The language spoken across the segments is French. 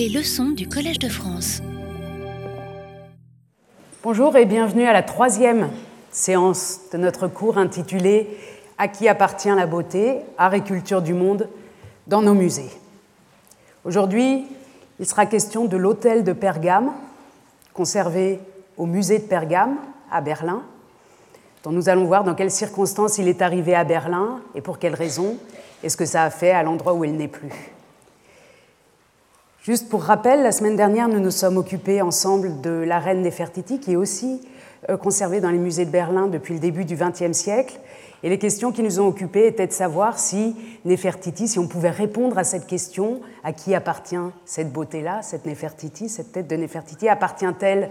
Les leçons du Collège de France. Bonjour et bienvenue à la troisième séance de notre cours intitulé À qui appartient la beauté Art et culture du monde dans nos musées? Aujourd'hui, il sera question de l'hôtel de Pergame, conservé au musée de Pergame à Berlin, dont nous allons voir dans quelles circonstances il est arrivé à Berlin et pour quelles raisons, et ce que ça a fait à l'endroit où il n'est plus. Juste pour rappel, la semaine dernière, nous nous sommes occupés ensemble de la reine Nefertiti, qui est aussi euh, conservée dans les musées de Berlin depuis le début du XXe siècle. Et les questions qui nous ont occupés étaient de savoir si Nefertiti, si on pouvait répondre à cette question, à qui appartient cette beauté-là, cette Nefertiti, cette tête de Nefertiti, appartient-elle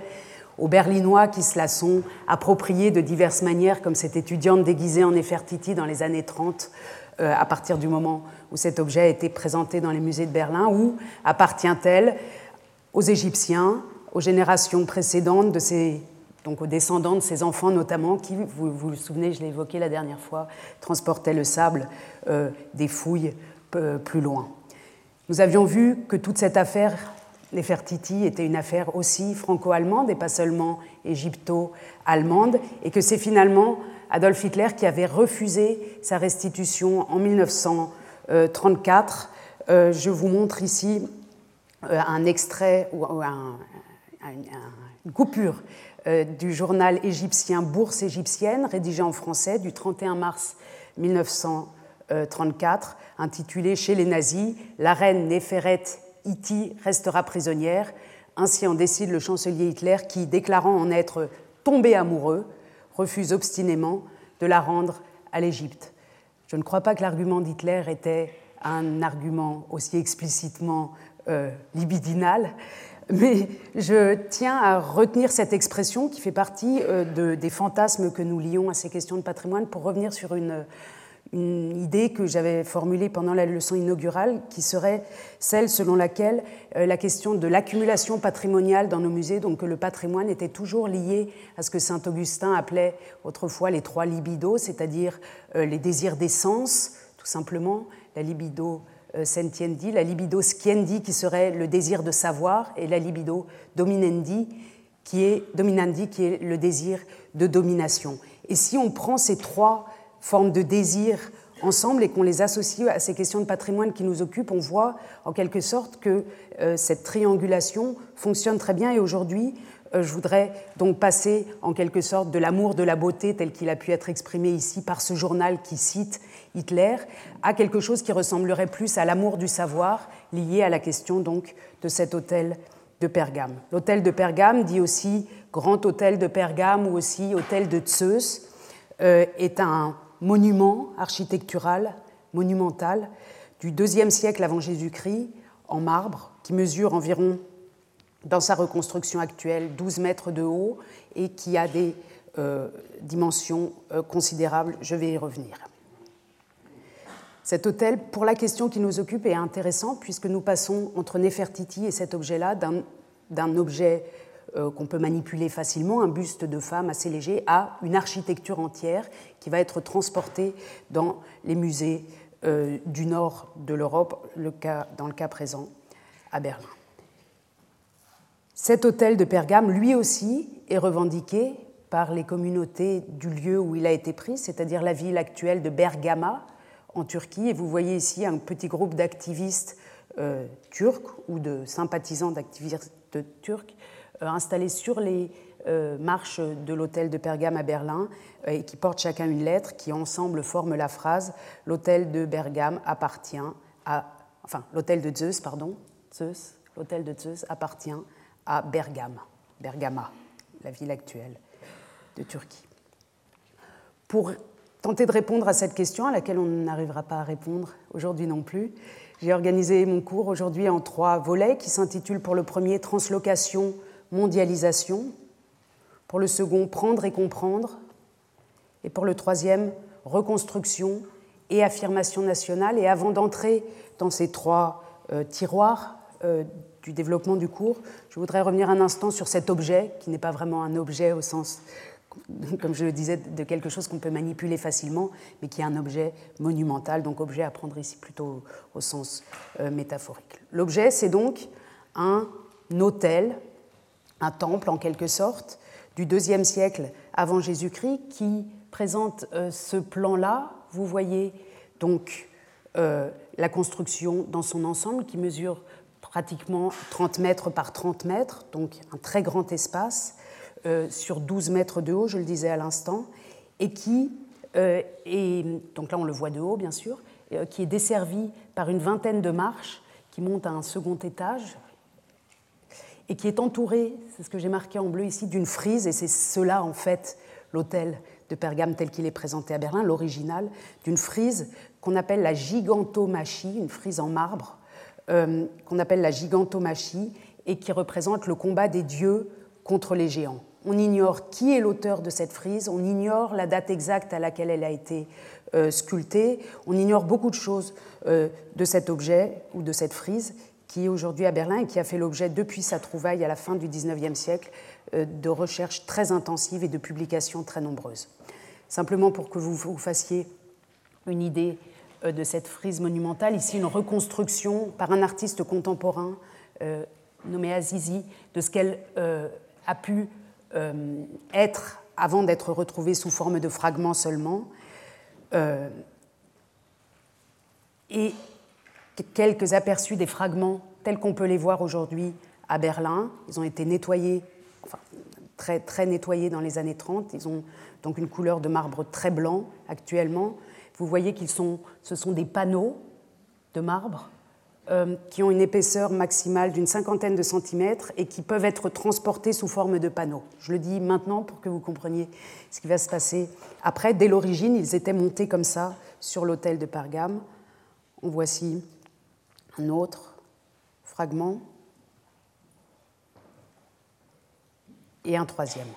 aux Berlinois qui se la sont appropriée de diverses manières, comme cette étudiante déguisée en Nefertiti dans les années 30, euh, à partir du moment où cet objet a été présenté dans les musées de Berlin, ou appartient-elle aux Égyptiens, aux générations précédentes de ces donc aux descendants de ces enfants notamment qui, vous vous le souvenez, je l'ai évoqué la dernière fois, transportaient le sable euh, des fouilles euh, plus loin. Nous avions vu que toute cette affaire Nefertiti était une affaire aussi franco-allemande et pas seulement égypto-allemande, et que c'est finalement Adolf Hitler qui avait refusé sa restitution en 1900 euh, 34. Euh, je vous montre ici euh, un extrait ou un, une coupure du journal égyptien Bourse égyptienne, rédigé en français du 31 mars 1934, intitulé Chez les nazis, la reine Néferet Iti restera prisonnière. Ainsi en décide le chancelier Hitler qui, déclarant en être tombé amoureux, refuse obstinément de la rendre à l'Égypte. Je ne crois pas que l'argument d'Hitler était un argument aussi explicitement euh, libidinal, mais je tiens à retenir cette expression qui fait partie euh, de, des fantasmes que nous lions à ces questions de patrimoine pour revenir sur une une idée que j'avais formulée pendant la leçon inaugurale, qui serait celle selon laquelle euh, la question de l'accumulation patrimoniale dans nos musées, donc que le patrimoine était toujours lié à ce que saint Augustin appelait autrefois les trois libidos, c'est-à-dire euh, les désirs des sens, tout simplement, la libido euh, sentiendi, la libido sciendi, qui serait le désir de savoir, et la libido dominendi, qui est, dominandi, qui est le désir de domination. Et si on prend ces trois formes de désir ensemble et qu'on les associe à ces questions de patrimoine qui nous occupent, on voit en quelque sorte que euh, cette triangulation fonctionne très bien et aujourd'hui, euh, je voudrais donc passer en quelque sorte de l'amour de la beauté tel qu'il a pu être exprimé ici par ce journal qui cite Hitler à quelque chose qui ressemblerait plus à l'amour du savoir lié à la question donc de cet hôtel de Pergame. L'hôtel de Pergame dit aussi grand hôtel de Pergame ou aussi hôtel de Zeus euh, est un monument architectural, monumental, du IIe siècle avant Jésus-Christ, en marbre, qui mesure environ, dans sa reconstruction actuelle, 12 mètres de haut et qui a des euh, dimensions euh, considérables. Je vais y revenir. Cet hôtel, pour la question qui nous occupe, est intéressant puisque nous passons entre Nefertiti et cet objet-là d'un objet qu'on peut manipuler facilement, un buste de femme assez léger, à une architecture entière qui va être transportée dans les musées euh, du nord de l'Europe, dans le cas présent à Berlin. Cet hôtel de Pergame, lui aussi, est revendiqué par les communautés du lieu où il a été pris, c'est-à-dire la ville actuelle de Bergama, en Turquie. Et vous voyez ici un petit groupe d'activistes euh, turcs ou de sympathisants d'activistes turcs euh, installés sur les euh, marches de l'hôtel de Pergame à Berlin euh, et qui portent chacun une lettre qui ensemble forment la phrase L'hôtel de Bergame appartient à. Enfin, l'hôtel de Zeus, pardon, Zeus, l'hôtel de Zeus appartient à Bergame, Bergama, la ville actuelle de Turquie. Pour tenter de répondre à cette question, à laquelle on n'arrivera pas à répondre aujourd'hui non plus, j'ai organisé mon cours aujourd'hui en trois volets qui s'intitulent pour le premier Translocation mondialisation, pour le second, prendre et comprendre, et pour le troisième, reconstruction et affirmation nationale. Et avant d'entrer dans ces trois euh, tiroirs euh, du développement du cours, je voudrais revenir un instant sur cet objet, qui n'est pas vraiment un objet au sens, comme je le disais, de quelque chose qu'on peut manipuler facilement, mais qui est un objet monumental, donc objet à prendre ici plutôt au sens euh, métaphorique. L'objet, c'est donc un hôtel, un temple en quelque sorte, du deuxième siècle avant Jésus-Christ qui présente euh, ce plan-là. Vous voyez donc euh, la construction dans son ensemble qui mesure pratiquement 30 mètres par 30 mètres, donc un très grand espace euh, sur 12 mètres de haut, je le disais à l'instant, et qui est, donc là on le voit de haut bien sûr, qui est desservi par une vingtaine de marches qui montent à un second étage et qui est entouré, c'est ce que j'ai marqué en bleu ici, d'une frise, et c'est cela en fait l'hôtel de Pergame tel qu'il est présenté à Berlin, l'original, d'une frise qu'on appelle la gigantomachie, une frise en marbre, euh, qu'on appelle la gigantomachie, et qui représente le combat des dieux contre les géants. On ignore qui est l'auteur de cette frise, on ignore la date exacte à laquelle elle a été euh, sculptée, on ignore beaucoup de choses euh, de cet objet ou de cette frise, qui est aujourd'hui à Berlin et qui a fait l'objet, depuis sa trouvaille à la fin du XIXe siècle, euh, de recherches très intensives et de publications très nombreuses. Simplement pour que vous vous fassiez une idée euh, de cette frise monumentale, ici une reconstruction par un artiste contemporain euh, nommé Azizi de ce qu'elle a pu être avant d'être retrouvée sous forme de fragments seulement. et quelques aperçus des fragments tels qu'on peut les voir aujourd'hui à Berlin. Ils ont été nettoyés, enfin, très, très nettoyés dans les années 30. Ils ont donc une couleur de marbre très blanc actuellement. Vous voyez qu'ils sont, ce sont des panneaux de marbre euh, qui ont une épaisseur maximale d'une cinquantaine de centimètres et qui peuvent être transportés sous forme de panneaux. Je le dis maintenant pour que vous compreniez ce qui va se passer après. Dès l'origine, ils étaient montés comme ça sur l'hôtel de Pergame. En voici un autre fragment. Et un troisième.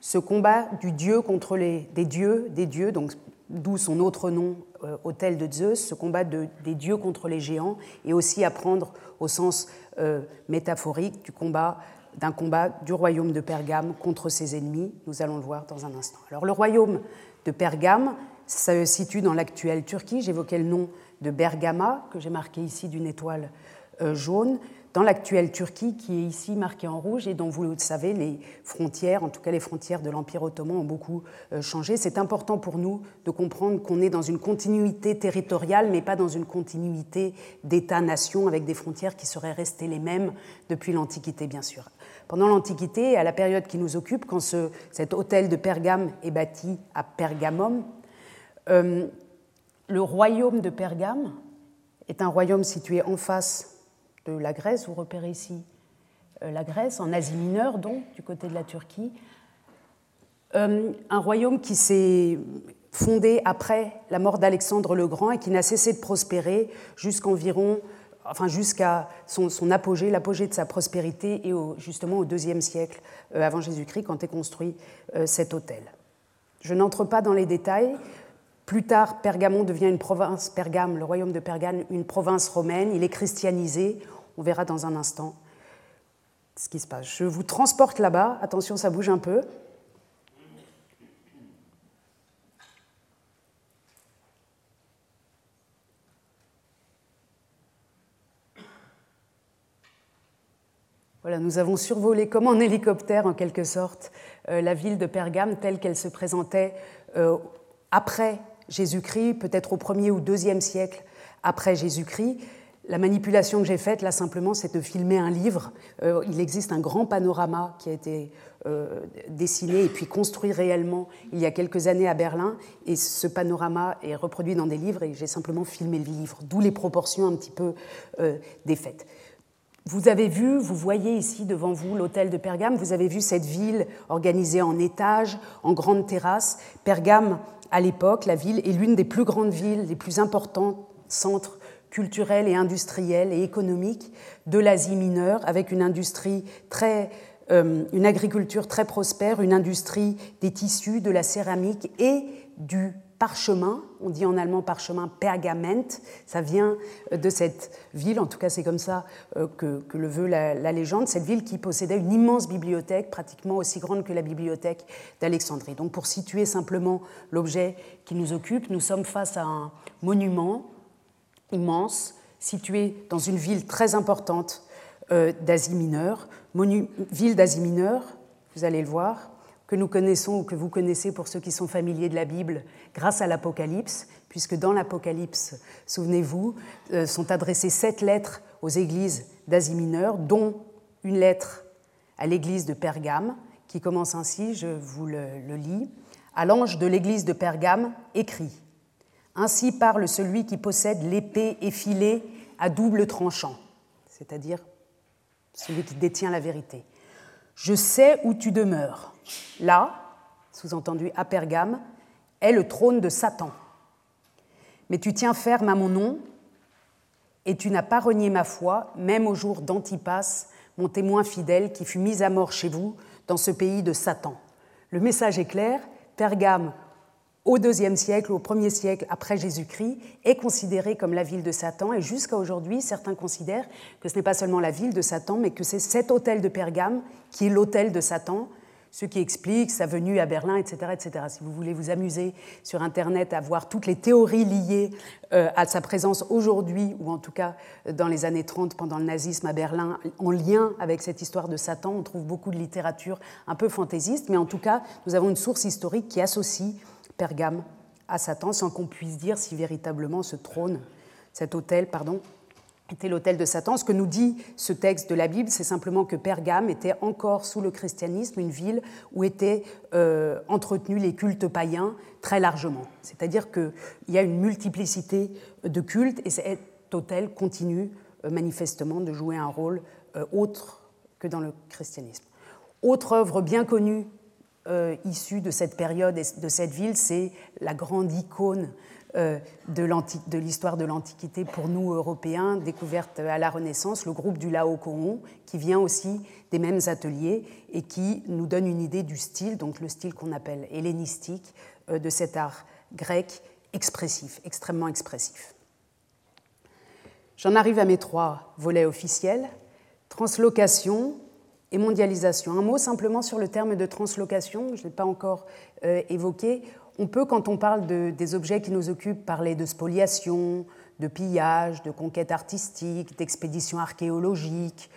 Ce combat du dieu contre les, des dieux, des dieux, donc d'où son autre nom, euh, autel de Zeus, ce combat de, des dieux contre les géants, et aussi à prendre au sens euh, métaphorique du combat d'un combat du royaume de Pergame contre ses ennemis. Nous allons le voir dans un instant. Alors le royaume de Pergame, ça se situe dans l'actuelle Turquie. J'évoquais le nom de Bergama, que j'ai marqué ici d'une étoile euh, jaune, dans l'actuelle Turquie, qui est ici marquée en rouge et dont, vous le savez, les frontières, en tout cas les frontières de l'Empire ottoman, ont beaucoup euh, changé. C'est important pour nous de comprendre qu'on est dans une continuité territoriale, mais pas dans une continuité d'État-nation, avec des frontières qui seraient restées les mêmes depuis l'Antiquité, bien sûr. Pendant l'Antiquité, à la période qui nous occupe, quand ce, cet hôtel de Pergame est bâti à Pergamum, euh, le royaume de Pergame est un royaume situé en face de la Grèce. Vous repérez ici euh, la Grèce, en Asie mineure, donc, du côté de la Turquie. Euh, un royaume qui s'est fondé après la mort d'Alexandre le Grand et qui n'a cessé de prospérer jusqu'environ, enfin jusqu'à son, apogée, l'apogée de sa prospérité et justement au deuxième siècle euh, avant Jésus-Christ quand est construit cet hôtel. Je n'entre pas dans les détails. Plus tard, Pergamon devient une province, Pergame, le royaume de Pergame, une province romaine. Il est christianisé. On verra dans un instant ce qui se passe. Je vous transporte là-bas. Attention, ça bouge un peu. Voilà, nous avons survolé comme en hélicoptère, en quelque sorte, euh, la ville de Pergame telle qu'elle se présentait euh, après Jésus-Christ, peut-être au premier ou deuxième siècle après Jésus-Christ. La manipulation que j'ai faite, là, simplement, c'est de filmer un livre. Euh, il existe un grand panorama qui a été euh, dessiné et puis construit réellement il y a quelques années à Berlin. Et ce panorama est reproduit dans des livres et j'ai simplement filmé le livre, d'où les proportions un petit peu euh. Vous avez vu, vous voyez ici devant vous l'hôtel de Pergame, vous avez vu cette ville organisée en étages, en grandes terrasses. Pergame à l'époque, la ville est l'une des plus grandes villes, les plus importants centres culturels et industriels et économiques de l'Asie mineure, avec une industrie euh, une agriculture très prospère, une industrie des tissus, de la céramique et du parchemin, on dit en allemand parchemin pergament, ça vient euh, de cette ville, en tout cas c'est comme ça euh, que, le veut la, légende, cette ville qui possédait une immense bibliothèque, pratiquement aussi grande que la bibliothèque d'Alexandrie. Donc pour situer simplement l'objet qui nous occupe, nous sommes face à un monument immense, situé dans une ville très importante d'Asie mineure, ville d'Asie mineure, vous allez le voir, que nous connaissons ou que vous connaissez pour ceux qui sont familiers de la Bible grâce à l'Apocalypse, puisque dans l'Apocalypse, souvenez-vous, euh, sont adressées sept lettres aux églises d'Asie mineure, dont une lettre à l'église de Pergame, qui commence ainsi, je vous le, le lis. À l'ange de l'église de Pergame, écrit Ainsi parle celui qui possède l'épée effilée à double tranchant, c'est-à-dire celui qui détient la vérité. Je sais où tu demeures. Là, sous-entendu à Pergame, est le trône de Satan. Mais tu tiens ferme à mon nom, et tu n'as pas renié ma foi, même au jour d'Antipas, mon témoin fidèle, qui fut mis à mort chez vous, dans ce pays de Satan. Le message est clair, Pergame au deuxième siècle, au premier siècle après Jésus-Christ, est considérée comme la ville de Satan. Et jusqu'à aujourd'hui, certains considèrent que ce n'est pas seulement la ville de Satan, mais que c'est cet hôtel de Pergame qui est l'hôtel de Satan, ce qui explique sa venue à Berlin, etc., etc. Si vous voulez vous amuser sur Internet à voir toutes les théories liées euh, à sa présence aujourd'hui, ou en tout cas dans les années 30 pendant le nazisme à Berlin, en lien avec cette histoire de Satan, on trouve beaucoup de littérature un peu fantaisiste, mais en tout cas, nous avons une source historique qui associe Pergame à Satan, sans qu'on puisse dire si véritablement ce trône, cet hôtel, pardon, était l'hôtel de Satan. Ce que nous dit ce texte de la Bible, c'est simplement que Pergame était encore sous le christianisme une ville où étaient euh, entretenus les cultes païens très largement. C'est-à-dire qu'il y a une multiplicité de cultes et cet hôtel continue euh, manifestement de jouer un rôle euh, autre que dans le christianisme. Autre œuvre bien connue issue de cette période et de cette ville, c'est la grande icône de l'histoire de l'Antiquité pour nous, Européens, découverte à la Renaissance, le groupe du Laocoon, qui vient aussi des mêmes ateliers et qui nous donne une idée du style, donc le style qu'on appelle hellénistique, euh, de cet art grec expressif, extrêmement expressif. J'en arrive à mes trois volets officiels. Translocation, et mondialisation. Un mot simplement sur le terme de translocation, je ne l'ai pas encore euh, évoqué. On peut, quand on parle de, des objets qui nous occupent, parler de spoliation, de pillage, de conquête artistique, d'expédition archéologique.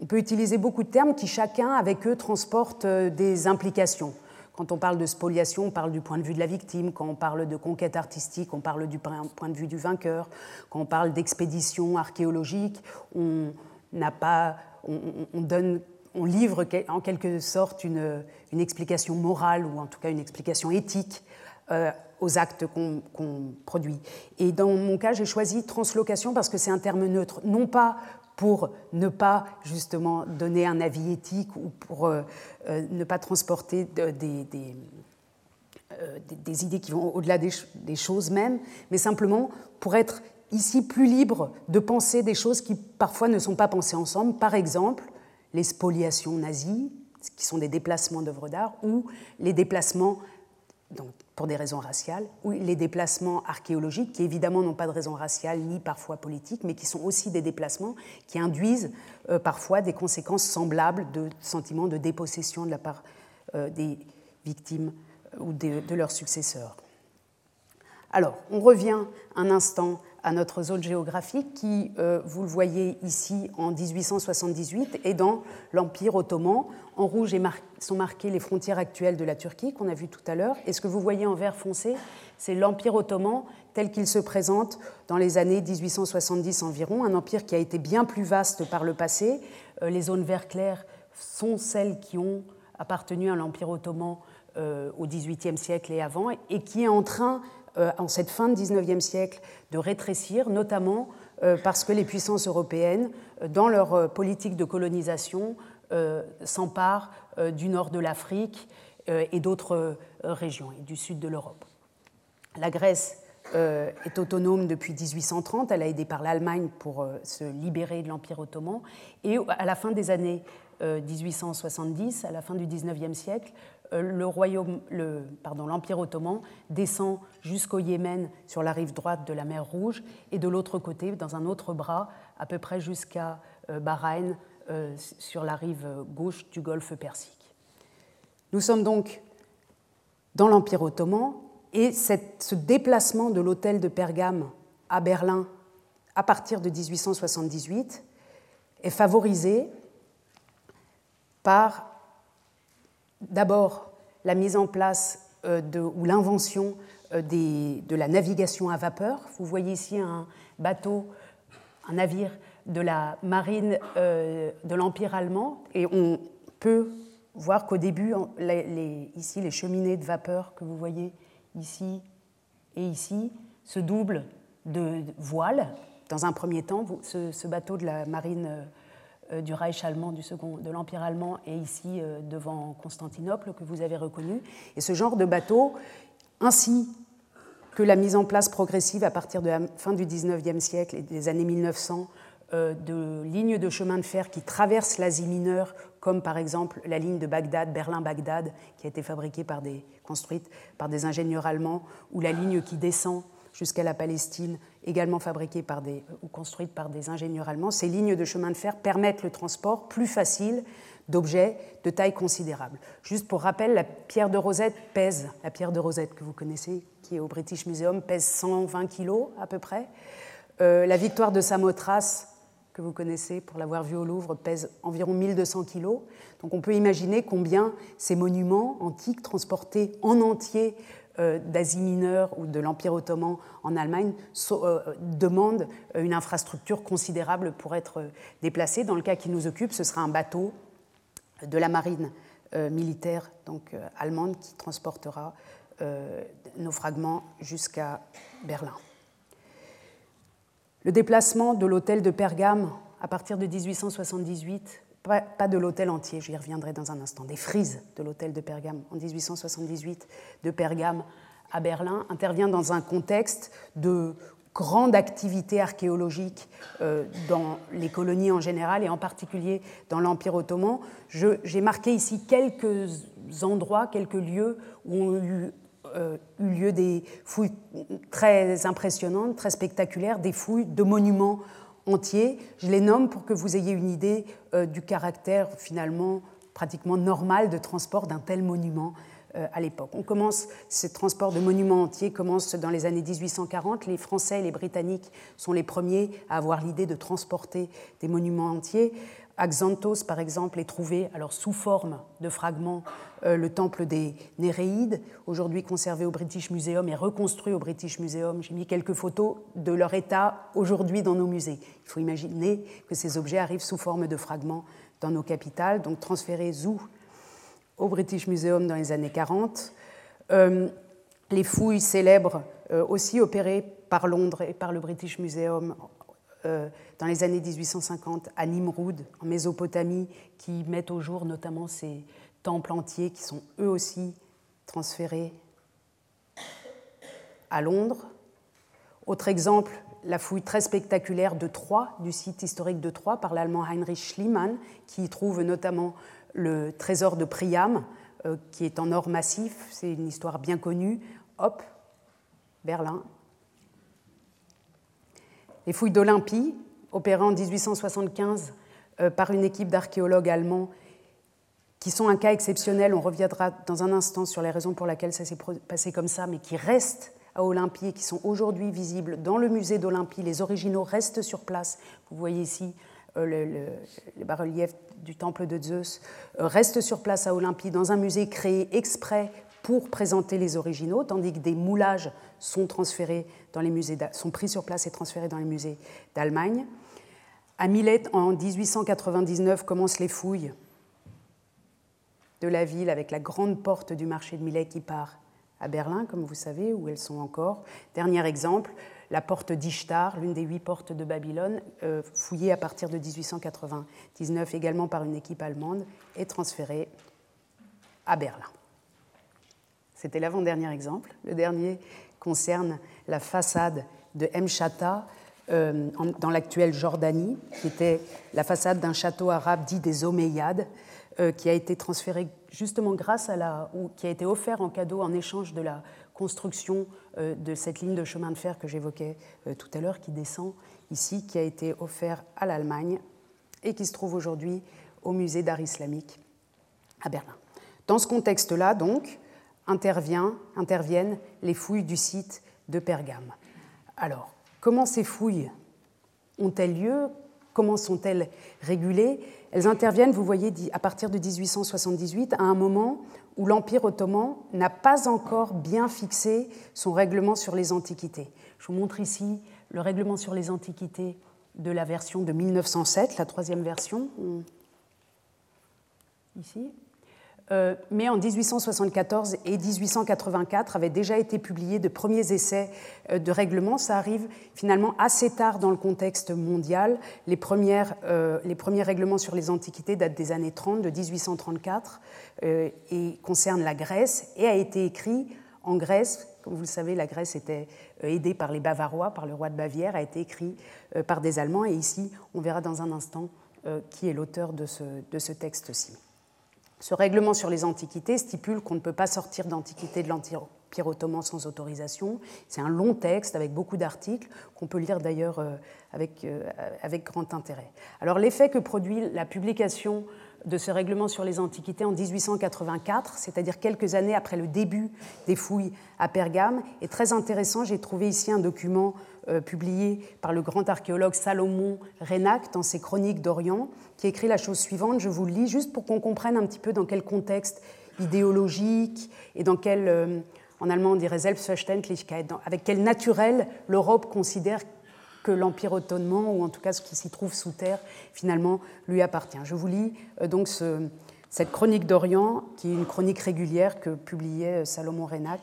On peut utiliser beaucoup de termes qui chacun, avec eux, transportent euh, des implications. Quand on parle de spoliation, on parle du point de vue de la victime. Quand on parle de conquête artistique, on parle du point de vue du vainqueur. Quand on parle d'expédition archéologique, on n'a pas, on donne on livre en quelque sorte une, explication morale ou en tout cas une explication éthique euh, aux actes qu'on produit. Et dans mon cas, j'ai choisi translocation parce que c'est un terme neutre, non pas pour ne pas justement donner un avis éthique ou pour euh, euh, ne pas transporter des, des, idées qui vont au-delà des, des, choses même, mais simplement pour être ici plus libre de penser des choses qui parfois ne sont pas pensées ensemble. Par exemple, les spoliations nazies, qui sont des déplacements d'œuvres d'art, ou les déplacements, donc pour des raisons raciales, ou les déplacements archéologiques, qui évidemment n'ont pas de raison raciale ni parfois politique, mais qui sont aussi des déplacements qui induisent euh, parfois des conséquences semblables de sentiments de dépossession de la part euh, des victimes euh, ou de leurs successeurs. Alors, on revient un instant à notre zone géographique qui, euh, vous le voyez ici, en 1878 est dans l'Empire ottoman. En rouge sont marquées les frontières actuelles de la Turquie qu'on a vu tout à l'heure. Et ce que vous voyez en vert foncé, c'est l'Empire ottoman tel qu'il se présente dans les années 1870 environ, un empire qui a été bien plus vaste par le passé. Euh, les zones vert clair sont celles qui ont appartenu à l'Empire ottoman euh, au XVIIIe siècle et avant, et qui est en train en cette fin de 19e siècle de rétrécir, notamment euh, parce que les puissances européennes, euh, dans leur politique de colonisation, s'emparent du nord de l'Afrique et d'autres régions, et du sud de l'Europe. La Grèce est autonome depuis 1830, elle a aidé par l'Allemagne pour se libérer de l'Empire ottoman, et à la fin des années 1870, à la fin du 19e siècle, euh, le royaume, le, pardon, l'Empire ottoman descend jusqu'au Yémen sur la rive droite de la mer Rouge et de l'autre côté, dans un autre bras, à peu près jusqu'à euh, Bahreïn, euh, sur la rive gauche du golfe Persique. Nous sommes donc dans l'Empire ottoman et ce déplacement de l'hôtel de Pergame à Berlin à partir de 1878 est favorisée par d'abord la mise en place de, ou l'invention de la navigation à vapeur. Vous voyez ici un bateau, un navire de la marine de l'Empire allemand et on peut voir qu'au début, ici, les cheminées de vapeur que vous voyez ici et ici se doublent de voiles. Dans un premier temps, ce, bateau de la marine euh, du Reich allemand, du second, de l'Empire allemand, est ici euh, devant Constantinople, que vous avez reconnu. Et ce genre de bateau, ainsi que la mise en place progressive à partir de la fin du 19e siècle et des années 1900 euh, de lignes de chemin de fer qui traversent l'Asie mineure, comme par exemple la ligne de Bagdad, Berlin-Bagdad, qui a été fabriquée par des, construite par des ingénieurs allemands, ou la ligne qui descend jusqu'à la Palestine, également fabriquée par des, ou construite par des ingénieurs allemands. Ces lignes de chemin de fer permettent le transport plus facile d'objets de taille considérable. Juste pour rappel, la pierre de Rosette pèse, la pierre de Rosette que vous connaissez, qui est au British Museum, pèse 120 kg à peu près. Euh, la victoire de Samothrace que vous connaissez pour l'avoir vu au Louvre, pèse environ 1200 kg. Donc on peut imaginer combien ces monuments antiques transportés en entier euh, d'Asie mineure ou de l'Empire ottoman en Allemagne euh, demandent une infrastructure considérable pour être déplacés. Dans le cas qui nous occupe, ce sera un bateau de la marine euh, militaire donc, allemande qui transportera nos fragments jusqu'à Berlin. Le déplacement de l'hôtel de Pergame à partir de 1878, pas, de l'hôtel entier, j'y reviendrai dans un instant, des frises de l'hôtel de Pergame en 1878 de Pergame à Berlin, intervient dans un contexte de grande activité archéologique euh, dans les colonies en général et en particulier dans l'Empire ottoman. J'ai marqué ici quelques endroits, quelques lieux où ont eu euh, eu lieu des fouilles très impressionnantes, très spectaculaires, des fouilles de monuments entiers. Je les nomme pour que vous ayez une idée euh, du caractère finalement pratiquement normal de transport d'un tel monument euh, à l'époque. On commence, ce transport de monuments entiers commence dans les années 1840. Les Français et les Britanniques sont les premiers à avoir l'idée de transporter des monuments entiers. À Xanthos, par exemple, est trouvé, alors sous forme de fragments, euh, le temple des Néréides, aujourd'hui conservé au British Museum et reconstruit au British Museum. J'ai mis quelques photos de leur état aujourd'hui dans nos musées. Il faut imaginer que ces objets arrivent sous forme de fragments dans nos capitales, donc transférés où? Au British Museum dans les années 40. Euh, les fouilles célèbres euh, aussi opérées par Londres et par le British Museum dans les années 1850 à Nimroud, en Mésopotamie, qui mettent au jour notamment ces temples entiers qui sont eux aussi transférés à Londres. Autre exemple, la fouille très spectaculaire de Troyes, du site historique de Troyes, par l'allemand Heinrich Schliemann, qui trouve notamment le trésor de Priam, euh, qui est en or massif, c'est une histoire bien connue. Hop, Berlin, les fouilles d'Olympie, opérées en 1875 euh, par une équipe d'archéologues allemands, qui sont un cas exceptionnel. On reviendra dans un instant sur les raisons pour lesquelles ça s'est passé comme ça, mais qui restent à Olympie et qui sont aujourd'hui visibles dans le musée d'Olympie. Les originaux restent sur place. Vous voyez ici euh, le, bas-reliefs du temple de Zeus, euh, restent sur place à Olympie dans un musée créé exprès pour présenter les originaux, tandis que des moulages sont, transférés dans les musées, sont pris sur place et transférés dans les musées d'Allemagne. À Milet, en 1899, commencent les fouilles de la ville avec la grande porte du marché de Milet qui part à Berlin, comme vous savez, où elles sont encore. Dernier exemple, la porte d'Ishtar, l'une des huit portes de Babylone, euh, fouillée à partir de 1899 également par une équipe allemande, et transférée à Berlin. C'était l'avant-dernier exemple. Le dernier concerne la façade de Mchata euh, dans l'actuelle Jordanie, qui était la façade d'un château arabe dit des Omeyyades, euh, qui a été transféré justement grâce à la. qui a été offert en cadeau en échange de la construction euh, de cette ligne de chemin de fer que j'évoquais tout à l'heure, qui descend ici, qui a été offert à l'Allemagne et qui se trouve aujourd'hui au musée d'art islamique à Berlin. Dans ce contexte-là, donc, interviennent les fouilles du site de Pergame. Alors, comment ces fouilles ont-elles lieu? Comment sont-elles régulées? Elles interviennent, vous voyez, à partir de 1878, à un moment où l'Empire ottoman n'a pas encore bien fixé son règlement sur les antiquités. Je vous montre ici le règlement sur les antiquités de la version de 1907, la troisième version. Ici. Euh, mais en 1874 et 1884 avaient déjà été publiés de premiers essais euh, de règlement. Ça arrive finalement assez tard dans le contexte mondial. Les, premières, euh, les premiers règlements sur les antiquités datent des années 30, de 1834, et concernent la Grèce, et a été écrit en Grèce. Comme vous le savez, la Grèce était aidée par les Bavarois, par le roi de Bavière, a été écrit par des Allemands, et ici, on verra dans un instant qui est l'auteur de ce, de ce texte-ci. Ce règlement sur les antiquités stipule qu'on ne peut pas sortir d'antiquité de l'Empire ottoman sans autorisation. C'est un long texte avec beaucoup d'articles qu'on peut lire d'ailleurs euh, avec, euh, avec grand intérêt. Alors l'effet que produit la publication de ce règlement sur les antiquités en 1884, c'est-à-dire quelques années après le début des fouilles à Pergame, est très intéressant. J'ai trouvé ici un document publié par le grand archéologue Salomon Renac dans ses Chroniques d'Orient, qui écrit la chose suivante. Je vous le lis juste pour qu'on comprenne un petit peu dans quel contexte idéologique et dans quel, euh, en allemand on dirait Selbstverständlichkeit, avec quel naturel l'Europe considère que l'Empire ottoman, ou en tout cas ce qui s'y trouve sous terre, finalement lui appartient. Je vous lis euh, donc cette chronique d'Orient, qui est une chronique régulière que publiait Salomon Renac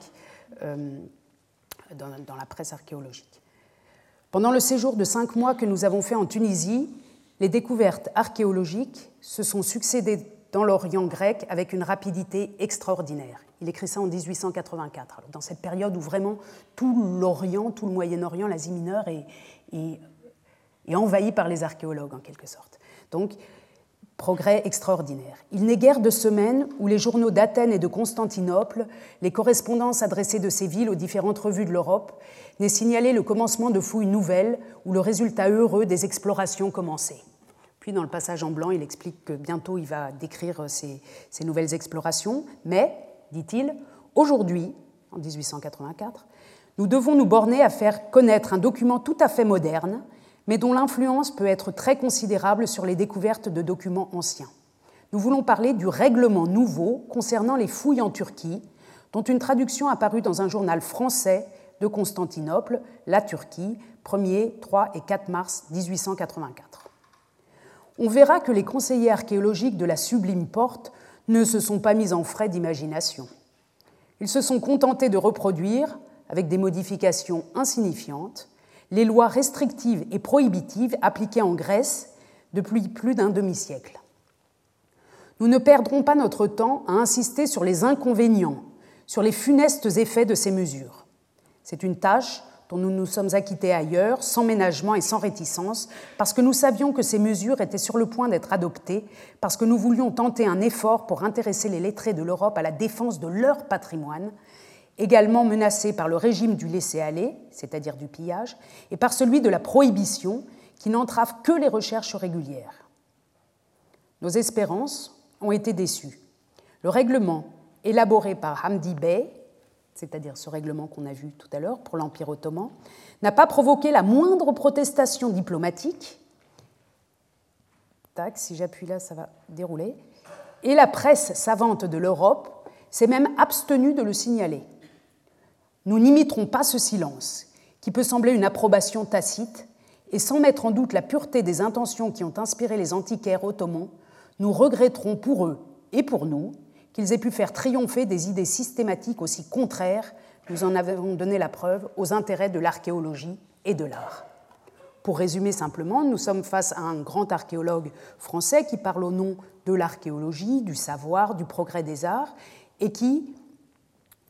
dans la presse archéologique. Pendant le séjour de cinq mois que nous avons fait en Tunisie, les découvertes archéologiques se sont succédées dans l'Orient grec avec une rapidité extraordinaire. Il écrit ça en 1884, dans cette période où vraiment tout l'Orient, tout le Moyen-Orient, l'Asie mineure est, est, envahi par les archéologues en quelque sorte. Progrès extraordinaire. Il n'est guère de semaines où les journaux d'Athènes et de Constantinople, les correspondances adressées de ces villes aux différentes revues de l'Europe, n'est signalé le commencement de fouilles nouvelles ou le résultat heureux des explorations commencées. Puis dans le passage en blanc, il explique que bientôt il va décrire ces nouvelles explorations, mais, dit-il, aujourd'hui, en 1884, nous devons nous borner à faire connaître un document tout à fait moderne, mais dont l'influence peut être très considérable sur les découvertes de documents anciens. Nous voulons parler du règlement nouveau concernant les fouilles en Turquie, dont une traduction apparue dans un journal français de Constantinople, la Turquie, 1er, 3 et 4 mars 1884. On verra que les conseillers archéologiques de la sublime porte ne se sont pas mis en frais d'imagination. Ils se sont contentés de reproduire, avec des modifications insignifiantes, les lois restrictives et prohibitives appliquées en Grèce depuis plus d'un demi-siècle. Nous ne perdrons pas notre temps à insister sur les inconvénients, sur les funestes effets de ces mesures. C'est une tâche dont nous nous sommes acquittés ailleurs, sans ménagement et sans réticence, parce que nous savions que ces mesures étaient sur le point d'être adoptées, parce que nous voulions tenter un effort pour intéresser les lettrés de l'Europe à la défense de leur patrimoine, également menacé par le régime du laisser-aller, c'est-à-dire du pillage, et par celui de la prohibition, qui n'entrave que les recherches régulières. Nos espérances ont été déçues. Le règlement élaboré par Hamdi Bey c'est-à-dire ce règlement qu'on a vu tout à l'heure pour l'Empire ottoman, n'a pas provoqué la moindre protestation diplomatique. Tac, si j'appuie là, ça va dérouler. Et la presse savante de l'Europe s'est même abstenue de le signaler. Nous n'imiterons pas ce silence, qui peut sembler une approbation tacite, et sans mettre en doute la pureté des intentions qui ont inspiré les antiquaires ottomans, nous regretterons pour eux et pour nous qu'ils aient pu faire triompher des idées systématiques aussi contraires, nous en avons donné la preuve, aux intérêts de l'archéologie et de l'art. Pour résumer simplement, nous sommes face à un grand archéologue français qui parle au nom de l'archéologie, du savoir, du progrès des arts, et qui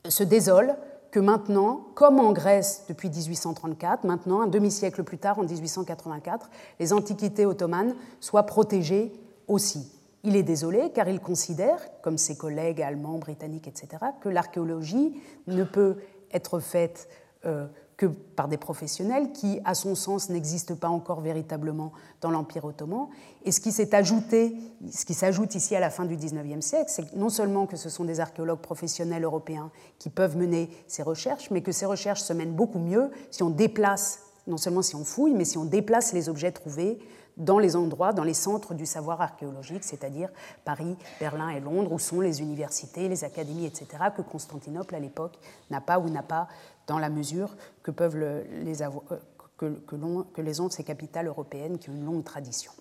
se désole que maintenant, comme en Grèce depuis 1834, maintenant, un demi-siècle plus tard, en 1884, les antiquités ottomanes soient protégées aussi. Il est désolé car il considère, comme ses collègues allemands, britanniques, etc., que l'archéologie ne peut être faite euh, que par des professionnels qui, à son sens, n'existent pas encore véritablement dans l'Empire ottoman. Et ce qui s'est ajouté, ce qui s'ajoute ici à la fin du XIXe siècle, c'est non seulement que ce sont des archéologues professionnels européens qui peuvent mener ces recherches, mais que ces recherches se mènent beaucoup mieux si on déplace, non seulement si on fouille, mais si on déplace les objets trouvés dans les endroits, dans les centres du savoir archéologique, c'est-à-dire Paris, Berlin et Londres, où sont les universités, les académies, etc., que Constantinople à l'époque n'a pas ou n'a pas dans la mesure que peuvent les avoir, euh, que, les ont ces capitales européennes qui ont une longue tradition.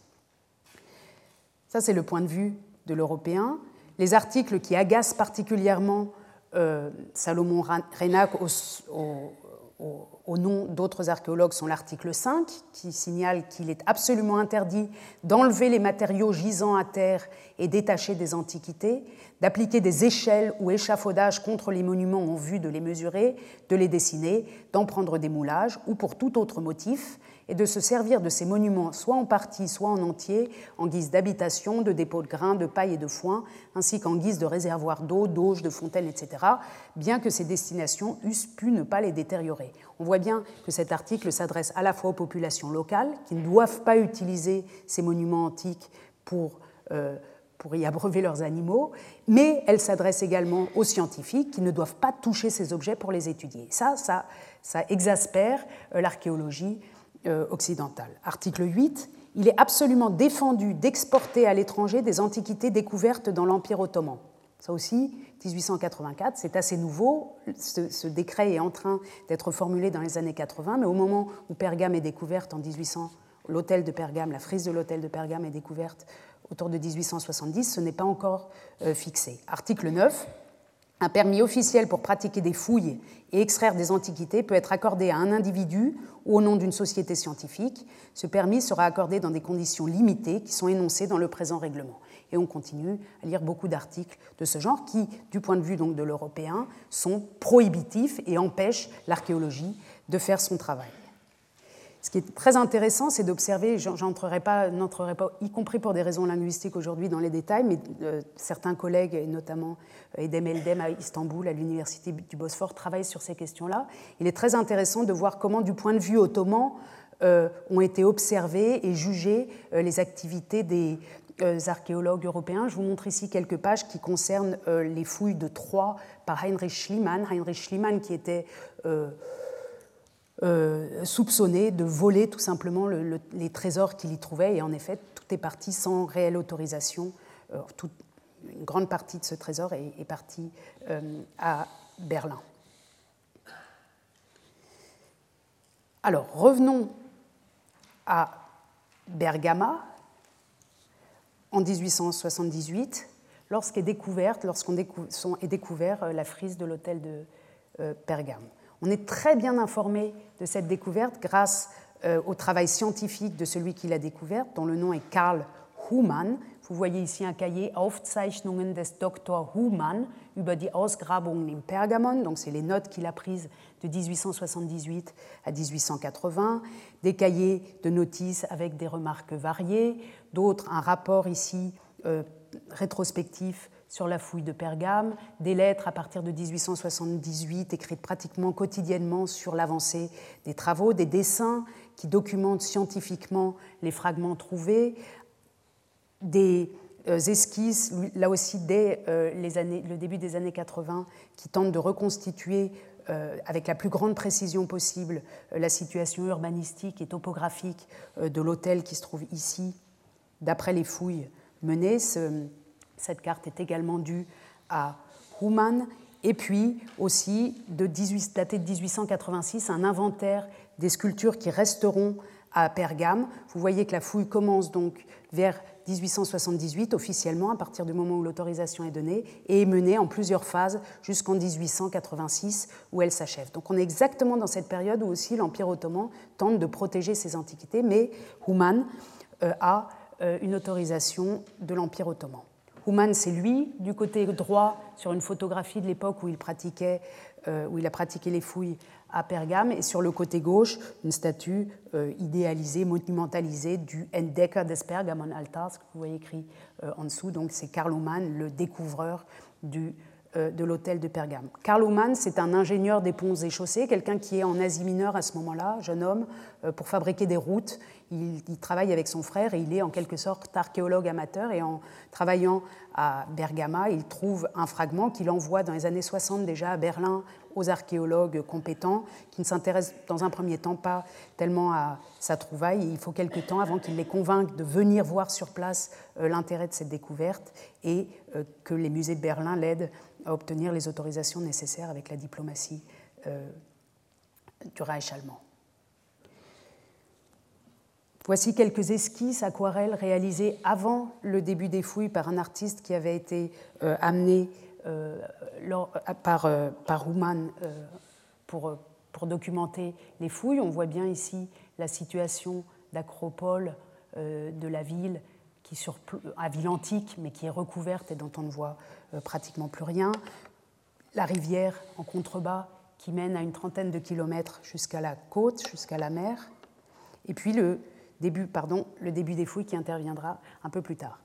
Ça, c'est le point de vue de l'européen. Les articles qui agacent particulièrement euh, Salomon Renac au, au, nom d'autres archéologues sont l'article 5, qui signale qu'il est absolument interdit d'enlever les matériaux gisant à terre et détachés des antiquités, d'appliquer des échelles ou échafaudages contre les monuments en vue de les mesurer, de les dessiner, d'en prendre des moulages ou pour tout autre motif, et de se servir de ces monuments soit en partie, soit en entier, en guise d'habitation, de dépôt de grains, de paille et de foin, ainsi qu'en guise de réservoir d'eau, d'auge, de fontaines, etc., bien que ces destinations eussent pu ne pas les détériorer. On voit bien que cet article s'adresse à la fois aux populations locales, qui ne doivent pas utiliser ces monuments antiques pour... Euh, pour y abreuver leurs animaux, mais elle s'adresse également aux scientifiques qui ne doivent pas toucher ces objets pour les étudier. Ça, ça, ça exaspère euh, l'archéologie occidentale. Article 8. Il est absolument défendu d'exporter à l'étranger des antiquités découvertes dans l'Empire ottoman. Ça aussi, 1884, c'est assez nouveau. Ce, décret est en train d'être formulé dans les années 80, mais au moment où Pergame est découverte en 1800, l'hôtel de Pergame, la frise de l'hôtel de Pergame est découverte autour de 1870, ce n'est pas encore euh, fixé. Article 9. Un permis officiel pour pratiquer des fouilles et extraire des antiquités peut être accordé à un individu ou au nom d'une société scientifique. Ce permis sera accordé dans des conditions limitées qui sont énoncées dans le présent règlement. Et on continue à lire beaucoup d'articles de ce genre qui, du point de vue de l'européen, sont prohibitifs et empêchent l'archéologie de faire son travail. Ce qui est très intéressant, c'est d'observer, j'entrerai pas, n'entrerai pas, y compris pour des raisons linguistiques aujourd'hui dans les détails, mais euh, certains collègues, notamment euh, Edem Eldem à Istanbul, à l'université du Bosphore, travaillent sur ces questions-là. Il est très intéressant de voir comment, du point de vue ottoman, euh, ont été observées et jugées les activités des archéologues européens. Je vous montre ici quelques pages qui concernent les fouilles de Troyes par Heinrich Schliemann. Heinrich Schliemann qui était soupçonné de voler tout simplement les trésors qu'il y trouvait. Et en effet, tout est parti sans réelle autorisation. Euh, une grande partie de ce trésor est, est partie euh, à Berlin. Alors, revenons à Bergama en 1878, lorsqu'est découverte, lorsqu'on est découvert la frise de l'hôtel de Pergame. On est très bien informé de cette découverte grâce euh, au travail scientifique de celui qui l'a découverte, dont le nom est Karl Humann. Vous voyez ici un cahier Aufzeichnungen des Dr. Humann über die Ausgrabungen im Pergamon, donc c'est les notes qu'il a prises de 1878 à 1880, des cahiers de notices avec des remarques variées, d'autres, un rapport ici euh, rétrospectif sur la fouille de Pergame, des lettres à partir de 1878 écrites pratiquement quotidiennement sur l'avancée des travaux, des dessins qui documentent scientifiquement les fragments trouvés, des euh, esquisses, là aussi dès euh, les années, le début des années 80, qui tentent de reconstituer euh, avec la plus grande précision possible la situation urbanistique et topographique de l'hôtel qui se trouve ici, d'après les fouilles menées. Cette carte est également due à Humann. Et puis aussi, de 18, daté de 1886, un inventaire des sculptures qui resteront à Pergame. Vous voyez que la fouille commence donc vers 1878 officiellement, à partir du moment où l'autorisation est donnée, et est menée en plusieurs phases jusqu'en 1886 où elle s'achève. Donc on est exactement dans cette période où aussi l'Empire ottoman tente de protéger ses antiquités, mais Humann euh, a euh, une autorisation de l'Empire ottoman. Human, c'est lui, du côté droit, sur une photographie de l'époque où, il euh, où il a pratiqué les fouilles à Pergame, et sur le côté gauche, une statue euh, idéalisée, monumentalisée du Entdecker des Pergamon Altars, que vous voyez écrit euh, en dessous. Donc c'est Karl Humann, le découvreur de l'hôtel de Pergame. Karl Humann, c'est un ingénieur des ponts et chaussées, quelqu'un qui est en Asie mineure à ce moment-là, jeune homme, pour fabriquer des routes. Il, travaille avec son frère et il est en quelque sorte archéologue amateur. Et en travaillant à Bergama, il trouve un fragment qu'il envoie dans les années 60 déjà à Berlin aux archéologues compétents, qui ne s'intéressent dans un premier temps pas tellement à sa trouvaille. Il faut quelque temps avant qu'il les convainque de venir voir sur place euh, l'intérêt de cette découverte et euh, que les musées de Berlin l'aident à obtenir les autorisations nécessaires avec la diplomatie euh, du Reich allemand. Voici quelques esquisses aquarelles réalisées avant le début des fouilles par un artiste qui avait été euh, amené euh, par, euh, par pour, documenter les fouilles. On voit bien ici la situation d'acropole de la ville, qui sur, à ville antique, mais qui est recouverte et dont on ne voit pratiquement plus rien. La rivière en contrebas qui mène à une trentaine de kilomètres jusqu'à la côte, jusqu'à la mer. Pardon, le début des fouilles qui interviendra un peu plus tard.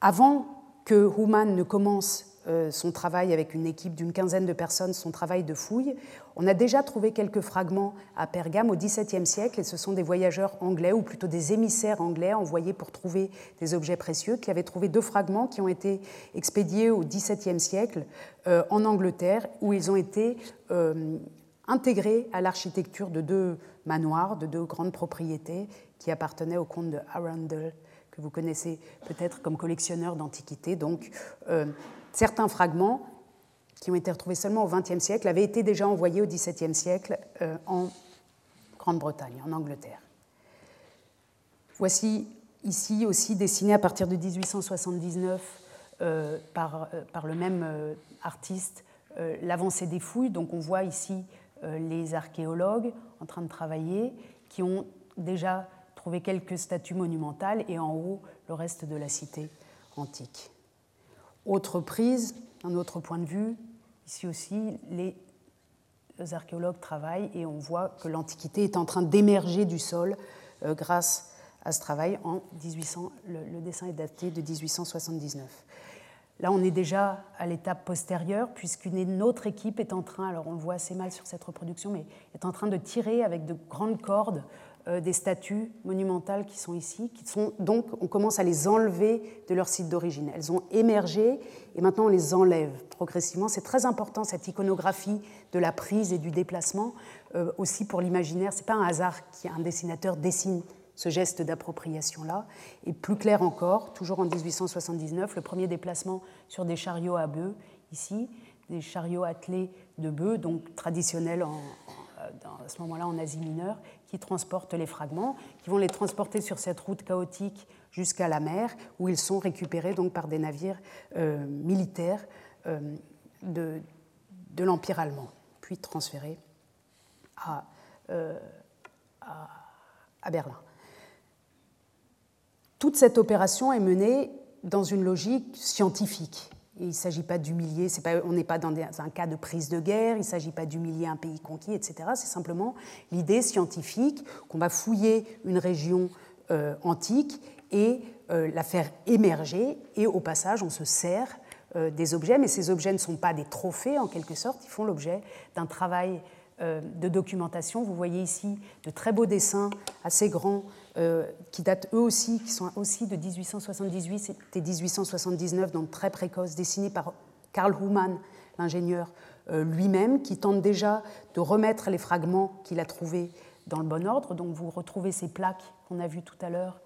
Avant que Human ne commence euh, son travail avec une équipe d'une quinzaine de personnes, son travail de fouille, on a déjà trouvé quelques fragments à Pergame au XVIIe siècle, et ce sont des voyageurs anglais, ou plutôt des émissaires anglais envoyés pour trouver des objets précieux, qui avaient trouvé deux fragments qui ont été expédiés au XVIIe siècle euh, en Angleterre, où ils ont été euh, intégrés à l'architecture de deux manoirs, de deux grandes propriétés qui appartenait au comte de Arundel, que vous connaissez peut-être comme collectionneur d'antiquités. Donc, euh, certains fragments qui ont été retrouvés seulement au XXe siècle avaient été déjà envoyés au XVIIe siècle euh, en Grande-Bretagne, en Angleterre. Voici ici aussi dessiné à partir de 1879 euh, par, par, le même artiste l'avancée des fouilles. Donc on voit ici les archéologues en train de travailler qui ont déjà trouver quelques statues monumentales et en haut le reste de la cité antique. Autre prise, un autre point de vue, ici aussi les archéologues travaillent et on voit que l'Antiquité est en train d'émerger du sol euh, grâce à ce travail en 1800. Le, dessin est daté de 1879. Là, on est déjà à l'étape postérieure, puisqu'une autre équipe est en train, alors on le voit assez mal sur cette reproduction, mais est en train de tirer avec de grandes cordes des statues monumentales qui sont ici, qui sont donc, on commence à les enlever de leur site d'origine. Elles ont émergé et maintenant on les enlève progressivement. C'est très important cette iconographie de la prise et du déplacement, euh, aussi pour l'imaginaire. C'est pas un hasard qu'un dessinateur dessine ce geste d'appropriation-là. Et plus clair encore, toujours en 1879, le premier déplacement sur des chariots à bœufs, ici, des chariots attelés de bœufs, donc traditionnels en, à ce moment-là en Asie mineure, qui transportent les fragments, qui vont les transporter sur cette route chaotique jusqu'à la mer, où ils sont récupérés donc par des navires euh, militaires euh, de, de l'Empire allemand, puis transférés euh, à, à Berlin. Toute cette opération est menée dans une logique scientifique il ne s'agit pas d'humilier, on n'est pas dans un cas de prise de guerre, il ne s'agit pas d'humilier un pays conquis, etc. C'est simplement l'idée scientifique qu'on va fouiller une région euh, antique et euh, la faire émerger, et au passage, on se sert euh, des objets, mais ces objets ne sont pas des trophées en quelque sorte, ils font l'objet d'un travail de documentation. Vous voyez ici de très beaux dessins assez grands euh, qui datent eux aussi, qui sont aussi de 1878 et 1879, donc très précoces, dessinés par Karl Humann, l'ingénieur euh, lui-même, qui tente déjà de remettre les fragments qu'il a trouvés dans le bon ordre. Donc vous retrouvez ces plaques qu'on a vues tout à l'heure,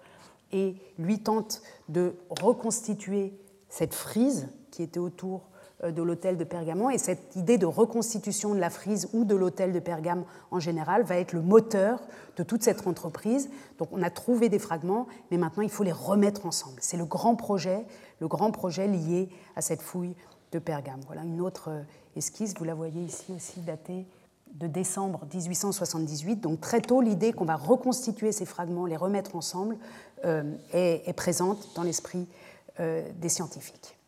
et lui tente de reconstituer cette frise qui était autour de l'hôtel de Pergamon. Et cette idée de reconstitution de la frise ou de l'hôtel de Pergame en général va être le moteur de toute cette entreprise. Donc on a trouvé des fragments, mais maintenant il faut les remettre ensemble. C'est le grand projet, le grand projet lié à cette fouille de Pergame. Voilà une autre euh, esquisse, vous la voyez ici aussi datée de décembre 1878. Donc très tôt, l'idée qu'on va reconstituer ces fragments, les remettre ensemble, euh, est, présente dans l'esprit des scientifiques.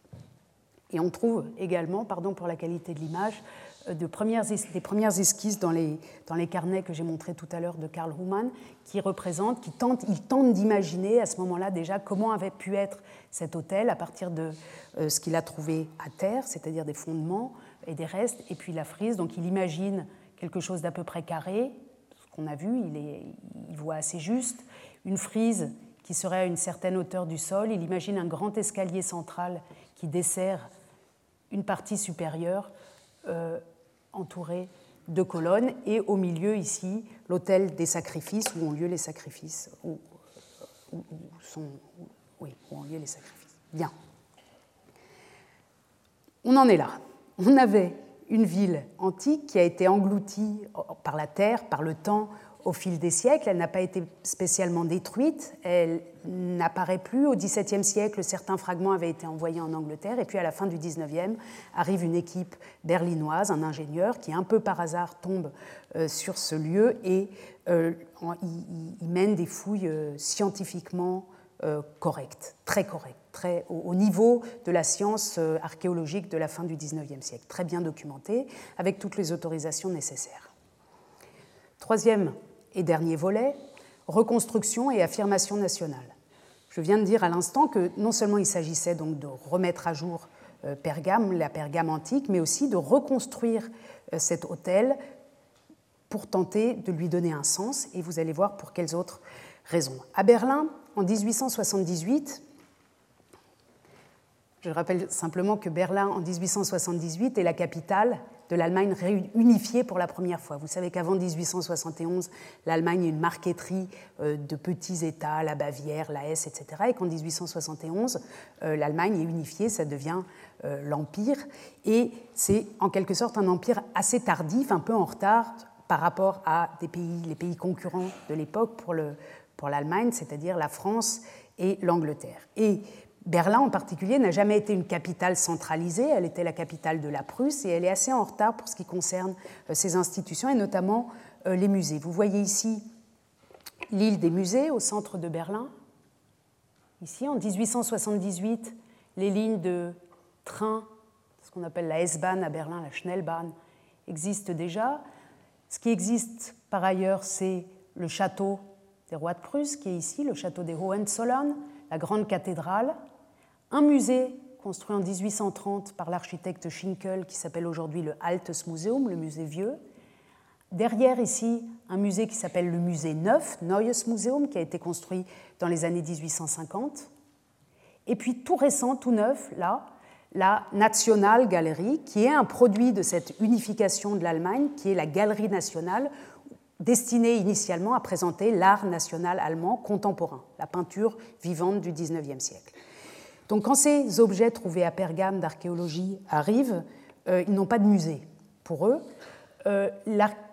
Et on trouve également, pardon pour la qualité de l'image, euh, des premières esquisses dans les, dans les carnets que j'ai montrés tout à l'heure de Karl Ruhmann, qui représentent, qui tentent, il tente d'imaginer à ce moment-là déjà comment avait pu être cet hôtel à partir de euh, ce qu'il a trouvé à terre, c'est-à-dire des fondements et des restes, et puis la frise. Donc il imagine quelque chose d'à peu près carré, ce qu'on a vu, il, est, il voit assez juste, une frise qui serait à une certaine hauteur du sol. Il imagine un grand escalier central qui dessert une partie supérieure euh, entourée de colonnes et au milieu ici l'autel des sacrifices où ont lieu les sacrifices. Où, sont, où ont lieu les sacrifices. Bien. On en est là. On avait une ville antique qui a été engloutie par la terre, par le temps, au fil des siècles. Elle n'a pas été spécialement détruite. Elle n'apparaît plus. Au XVIIe siècle, certains fragments avaient été envoyés en Angleterre. Et puis à la fin du XIXe, arrive une équipe berlinoise, un ingénieur, qui un peu par hasard tombe euh, sur ce lieu et euh, il, mène des fouilles euh, scientifiquement correctes, très correctes, très au, niveau de la science archéologique de la fin du XIXe siècle, très bien documentées, avec toutes les autorisations nécessaires. Troisième et dernier volet, reconstruction et affirmation nationale. Je viens de dire à l'instant que non seulement il s'agissait donc de remettre à jour euh, Pergame, la Pergame antique, mais aussi de reconstruire euh, cet hôtel pour tenter de lui donner un sens, et vous allez voir pour quelles autres raisons. À Berlin, en 1878, je rappelle simplement que Berlin, en 1878, est la capitale de l'Allemagne unifiée pour la première fois. Vous savez qu'avant 1871, l'Allemagne est une marqueterie euh, de petits États, la Bavière, la Hesse, etc. Et qu'en 1871, euh, l'Allemagne est unifiée, ça devient euh, l'Empire. Et c'est en quelque sorte un empire assez tardif, un peu en retard par rapport à des pays, les pays concurrents de l'époque pour, le, pour l'Allemagne, c'est-à-dire la France et l'Angleterre. Et Berlin en particulier n'a jamais été une capitale centralisée, elle était la capitale de la Prusse et elle est assez en retard pour ce qui concerne euh, ses institutions et notamment euh, les musées. Vous voyez ici l'île des musées au centre de Berlin. Ici, en 1878, les lignes de train, ce qu'on appelle la S-Bahn à Berlin, la Schnellbahn, existent déjà. Ce qui existe par ailleurs, c'est le château des rois de Prusse, qui est ici, le château des Hohenzollern, la grande cathédrale, un musée construit en 1830 par l'architecte Schinkel qui s'appelle aujourd'hui le Altes Museum, le musée vieux. Derrière ici, un musée qui s'appelle le musée neuf, Neues Museum, qui a été construit dans les années 1850. Et puis tout récent, tout neuf, là, la Nationalgalerie, qui est un produit de cette unification de l'Allemagne, qui est la galerie nationale, destinée initialement à présenter l'art national allemand contemporain, la peinture vivante du XIXe siècle. Donc quand ces objets trouvés à Pergame d'archéologie arrivent, euh, ils n'ont pas de musée pour eux. Euh,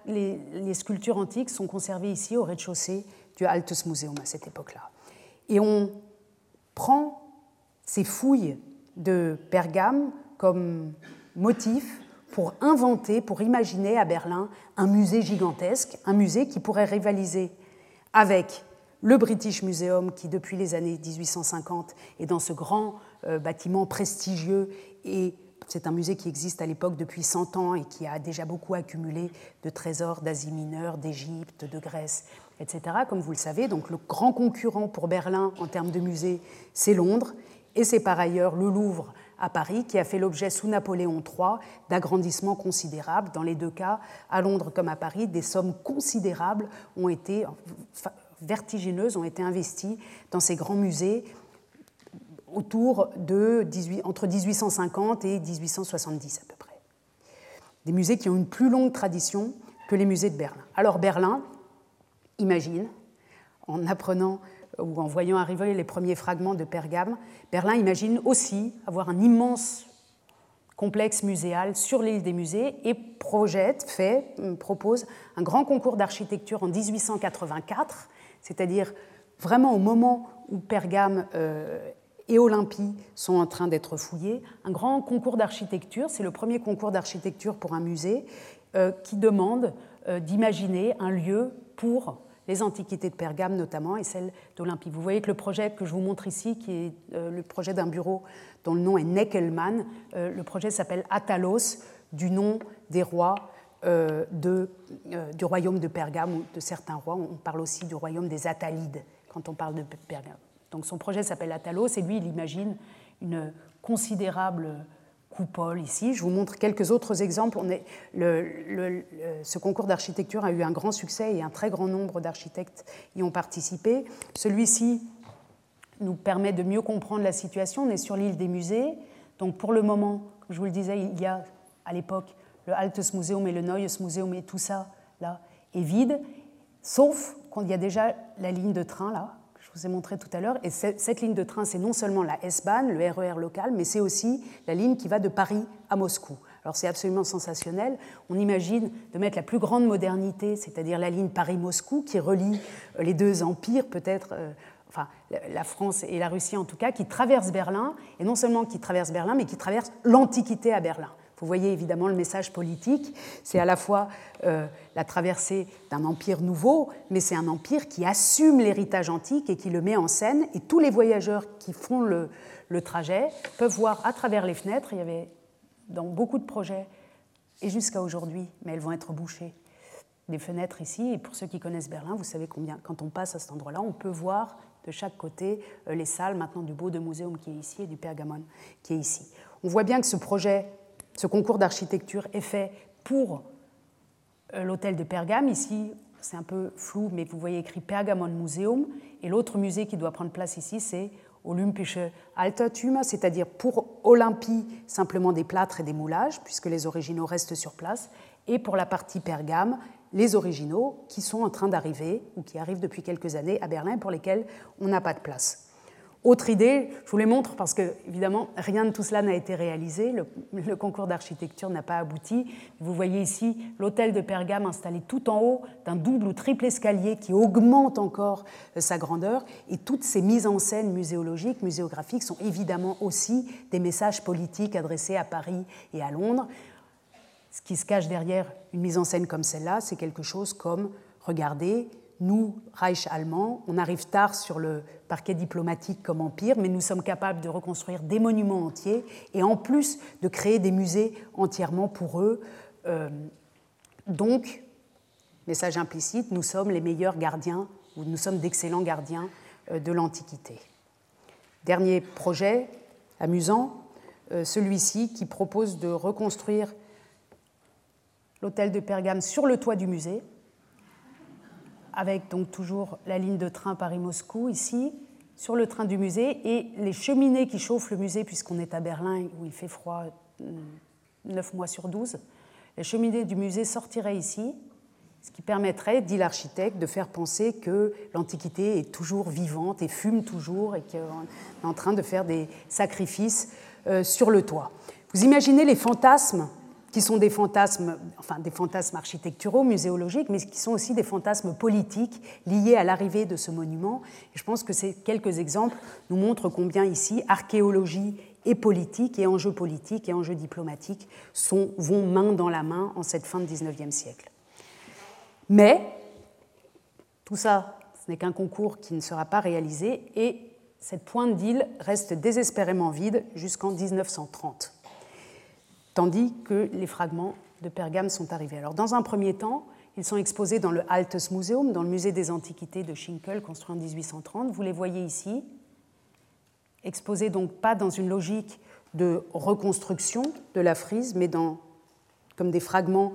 les, sculptures antiques sont conservées ici au rez-de-chaussée du Altes Museum à cette époque-là. Et on prend ces fouilles de Pergame comme motif pour inventer, pour imaginer à Berlin un musée gigantesque, un musée qui pourrait rivaliser avec le British Museum, qui depuis les années 1850 est dans ce grand euh, bâtiment prestigieux et c'est un musée qui existe à l'époque depuis 100 ans et qui a déjà beaucoup accumulé de trésors d'Asie mineure, d'Égypte, de Grèce, etc. Comme vous le savez, donc le grand concurrent pour Berlin en termes de musée, c'est Londres. Et c'est par ailleurs le Louvre à Paris qui a fait l'objet sous Napoléon III d'agrandissements considérables. Dans les deux cas, à Londres comme à Paris, des sommes considérables ont été vertigineuses ont été investies dans ces grands musées autour de 18, entre 1850 et 1870 à peu près. Des musées qui ont une plus longue tradition que les musées de Berlin. Alors Berlin imagine, en apprenant ou en voyant arriver les premiers fragments de Pergame, Berlin imagine aussi avoir un immense complexe muséal sur l'île des musées et projette, fait, propose un grand concours d'architecture en 1884 c'est-à-dire vraiment au moment où Pergame euh, et Olympie sont en train d'être fouillés, un grand concours d'architecture, c'est le premier concours d'architecture pour un musée, euh, qui demande euh, d'imaginer un lieu pour les antiquités de Pergame notamment et celles d'Olympie. Vous voyez que le projet que je vous montre ici, qui est le projet d'un bureau dont le nom est Neckelmann, le projet s'appelle Atalos, du nom des rois de, euh, du royaume de Pergame ou de certains rois. On parle aussi du royaume des Attalides quand on parle de Pergame. Donc son projet s'appelle Atalos et lui, il imagine une considérable coupole ici. Je vous montre quelques autres exemples. On est, ce concours d'architecture a eu un grand succès et un très grand nombre d'architectes y ont participé. Celui-ci nous permet de mieux comprendre la situation. On est sur l'île des musées. Donc pour le moment, comme je vous le disais, il y a à l'époque le Altes Museum et le Neues Museum et tout ça là est vide, sauf quand il y a déjà la ligne de train là que je vous ai montré tout à l'heure. Et cette, ligne de train, c'est non seulement la S-Bahn, le RER e local, mais c'est aussi la ligne qui va de Paris à Moscou. Alors c'est absolument sensationnel. On imagine de mettre la plus grande modernité, c'est-à-dire la ligne Paris-Moscou, qui relie euh, les deux empires, peut-être euh, enfin la France et la Russie en tout cas, qui traversent Berlin, et non seulement qui traversent Berlin, mais qui traversent l'Antiquité à Berlin. Vous voyez évidemment le message politique, c'est à la fois euh, la traversée d'un empire nouveau, mais c'est un empire qui assume l'héritage antique et qui le met en scène, et tous les voyageurs qui font le, trajet peuvent voir à travers les fenêtres, il y avait dans beaucoup de projets, et jusqu'à aujourd'hui, mais elles vont être bouchées, des fenêtres ici, et pour ceux qui connaissent Berlin, vous savez combien, quand on passe à cet endroit-là, on peut voir de chaque côté euh, les salles maintenant du Beau de Muséum qui est ici et du Pergamon qui est ici. On voit bien que ce projet, ce concours d'architecture est fait pour euh, l'hôtel de Pergame. Ici, c'est un peu flou, mais vous voyez écrit Pergamon Museum. Et l'autre musée qui doit prendre place ici, c'est Olympische Altertum, c'est-à-dire pour Olympie, simplement des plâtres et des moulages, puisque les originaux restent sur place. Et pour la partie Pergame, les originaux qui sont en train d'arriver ou qui arrivent depuis quelques années à Berlin pour lesquels on n'a pas de place. Autre idée, je vous les montre parce que, évidemment, rien de tout cela n'a été réalisé. Le, concours d'architecture n'a pas abouti. Vous voyez ici l'hôtel de Pergame installé tout en haut d'un double ou triple escalier qui augmente encore euh, sa grandeur. Et toutes ces mises en scène muséologiques, muséographiques sont évidemment aussi des messages politiques adressés à Paris et à Londres. Ce qui se cache derrière une mise en scène comme celle-là, c'est quelque chose comme regardez, nous, Reich allemand, on arrive tard sur le parquet diplomatique comme empire, mais nous sommes capables de reconstruire des monuments entiers et en plus de créer des musées entièrement pour eux. Euh, donc, message implicite, nous sommes les meilleurs gardiens, ou nous sommes d'excellents gardiens euh, de l'Antiquité. Dernier projet amusant, euh, celui-ci qui propose de reconstruire l'hôtel de Pergame sur le toit du musée, avec donc toujours la ligne de train Paris-Moscou ici, sur le train du musée, et les cheminées qui chauffent le musée, puisqu'on est à Berlin où il fait froid 9 mois sur 12, les cheminées du musée sortiraient ici, ce qui permettrait, dit l'architecte, de faire penser que l'Antiquité est toujours vivante et fume toujours et qu'on est en train de faire des sacrifices euh, sur le toit. Vous imaginez les fantasmes qui sont des fantasmes, enfin des fantasmes architecturaux, muséologiques, mais qui sont aussi des fantasmes politiques liés à l'arrivée de ce monument. Et je pense que ces quelques exemples nous montrent combien ici archéologie et politique, et enjeux politiques et enjeux diplomatiques sont, vont main dans la main en cette fin de 19e siècle. Mais tout ça, ce n'est qu'un concours qui ne sera pas réalisé, et cette pointe d'île reste désespérément vide jusqu'en 1930 tandis que les fragments de Pergame sont arrivés. Alors, dans un premier temps, ils sont exposés dans le Altes Museum, dans le musée des antiquités de Schinkel, construit en 1830. Vous les voyez ici, exposés donc pas dans une logique de reconstruction de la frise, mais dans, comme des fragments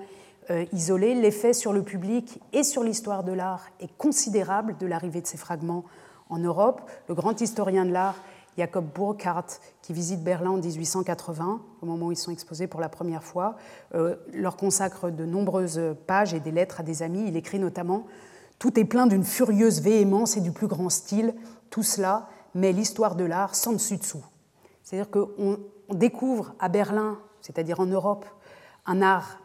euh, isolés. L'effet sur le public et sur l'histoire de l'art est considérable de l'arrivée de ces fragments en Europe. Le grand historien de l'art Jacob Burckhardt, qui visite Berlin en 1880, au moment où ils sont exposés pour la première fois, euh, leur consacre de nombreuses pages et des lettres à des amis. Il écrit notamment Tout est plein d'une furieuse véhémence et du plus grand style. Tout cela met l'histoire de l'art sans dessus-dessous. C'est-à-dire qu'on découvre à Berlin, c'est-à-dire en Europe, un art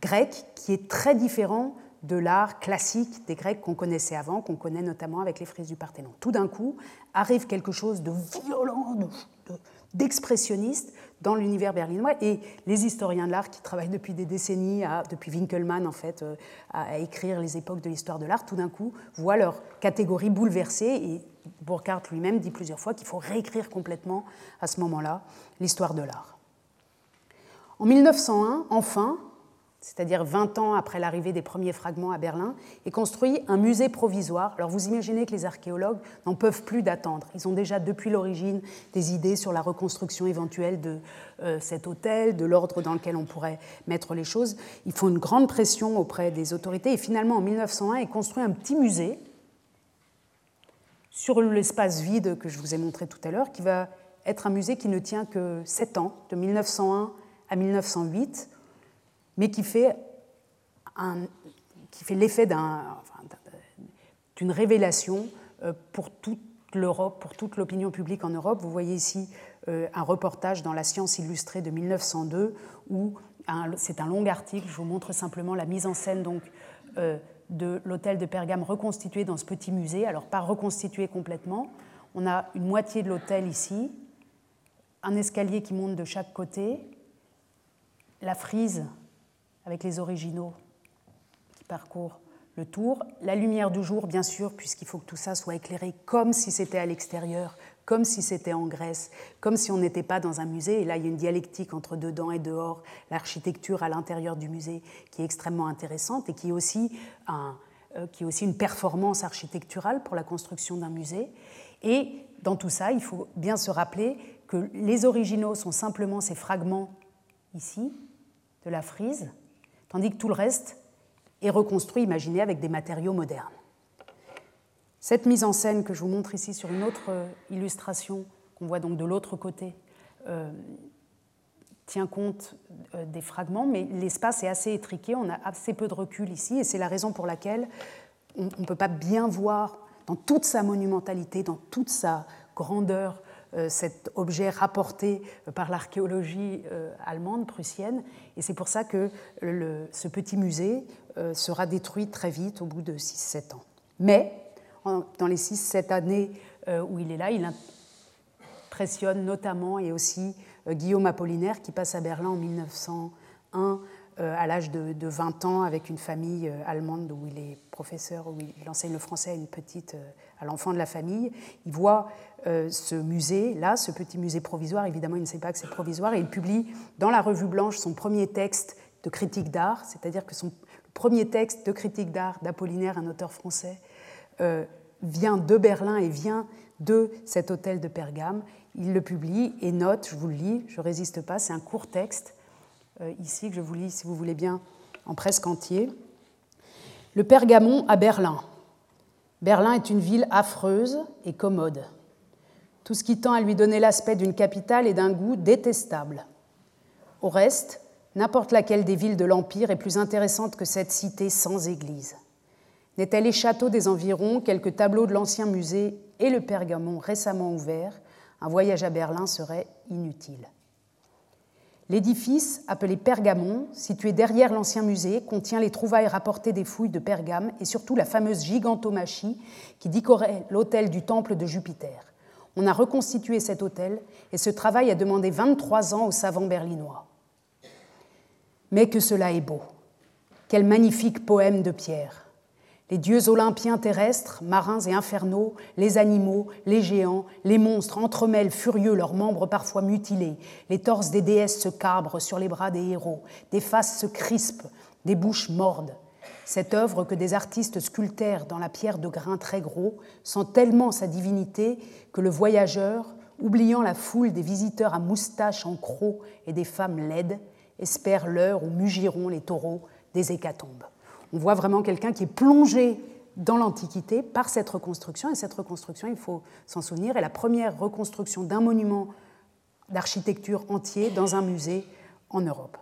grec qui est très différent de l'art classique des Grecs qu'on connaissait avant, qu'on connaît notamment avec les frises du Parthénon. Tout d'un coup, arrive quelque chose de violent, d'expressionniste dans l'univers berlinois. Et les historiens de l'art qui travaillent depuis des décennies, depuis Winkelmann en fait, euh, à, écrire les époques de l'histoire de l'art, tout d'un coup voient leur catégorie bouleversée. Et Burckhardt lui-même dit plusieurs fois qu'il faut réécrire complètement à ce moment-là l'histoire de l'art. En 1901, enfin, c'est-à-dire 20 ans après l'arrivée des premiers fragments à Berlin, et construit un musée provisoire. Alors vous imaginez que les archéologues n'en peuvent plus d'attendre. Ils ont déjà depuis l'origine des idées sur la reconstruction éventuelle de euh, cet hôtel, de l'ordre dans lequel on pourrait mettre les choses. Ils font une grande pression auprès des autorités et finalement en 1901, ils construisent un petit musée sur l'espace vide que je vous ai montré tout à l'heure, qui va être un musée qui ne tient que 7 ans, de 1901 à 1908 mais qui fait, l'effet d'une révélation euh, pour toute l'Europe, pour toute l'opinion publique en Europe. Vous voyez ici euh, un reportage dans La Science illustrée de 1902 où c'est un long article. Je vous montre simplement la mise en scène donc euh, de l'hôtel de Pergame reconstitué dans ce petit musée. Alors pas reconstitué complètement. On a une moitié de l'hôtel ici, un escalier qui monte de chaque côté, la frise avec les originaux qui parcourent le tour. La lumière du jour, bien sûr, puisqu'il faut que tout ça soit éclairé comme si c'était à l'extérieur, comme si c'était en Grèce, comme si on n'était pas dans un musée. Et là, il y a une dialectique entre dedans et dehors, l'architecture à l'intérieur du musée qui est extrêmement intéressante et qui est aussi, euh, une performance architecturale pour la construction d'un musée. Et dans tout ça, il faut bien se rappeler que les originaux sont simplement ces fragments ici de la frise, tandis que tout le reste est reconstruit, imaginé avec des matériaux modernes. Cette mise en scène que je vous montre ici sur une autre euh, illustration, qu'on voit donc de l'autre côté, euh, tient compte euh, des fragments, mais l'espace est assez étriqué, on a assez peu de recul ici, et c'est la raison pour laquelle on ne peut pas bien voir dans toute sa monumentalité, dans toute sa grandeur, cet objet rapporté euh, par l'archéologie euh, allemande, prussienne. Et c'est pour ça que ce petit musée sera détruit très vite, au bout de 6-7 ans. Mais dans les 6-7 années où il est là, il impressionne notamment et aussi Guillaume Apollinaire qui passe à Berlin en 1901 à l'âge de, 20 ans avec une famille allemande où il est professeur, où il enseigne le français à une petite, à l'enfant de la famille. Il voit euh, ce musée, là, ce petit musée provisoire. Évidemment, il ne sait pas que c'est provisoire. Et il publie dans la Revue Blanche son premier texte de critique d'art, c'est-à-dire que son premier texte de critique d'art d'Apollinaire, un auteur français, euh, vient de Berlin et vient de cet hôtel de Pergame. Il le publie et note, je vous le lis, je ne résiste pas, c'est un court texte, euh, ici, que je vous lis, si vous voulez bien, en presque entier. Le Pergamon à Berlin. Berlin est une ville affreuse et commode tout ce qui tend à lui donner l'aspect d'une capitale et d'un goût détestable. Au reste, n'importe laquelle des villes de l'Empire est plus intéressante que cette cité sans église. N'est-elle les châteaux des environs, quelques tableaux de l'ancien musée et le Pergamon récemment ouvert, un voyage à Berlin serait inutile. L'édifice, appelé Pergamon, situé derrière l'ancien musée, contient les trouvailles rapportées des fouilles de Pergame et surtout la fameuse gigantomachie qui décorait l'autel du temple de Jupiter. On a reconstitué cet hôtel et ce travail a demandé 23 ans aux savants berlinois. Mais que cela est beau. Quel magnifique poème de Pierre. Les dieux olympiens terrestres, marins et infernaux, les animaux, les géants, les monstres entremêlent furieux leurs membres parfois mutilés. Les torses des déesses se cabrent sur les bras des héros. Des faces se crispent, des bouches mordent. Cette œuvre que des artistes sculptèrent dans la pierre de grain très gros sent tellement sa divinité que le voyageur, oubliant la foule des visiteurs à moustaches en crocs et des femmes laides, espère l'heure où mugiront les taureaux des hécatombes. On voit vraiment quelqu'un qui est plongé dans l'Antiquité par cette reconstruction, et cette reconstruction, il faut s'en souvenir, est la première reconstruction d'un monument d'architecture entier dans un musée en Europe.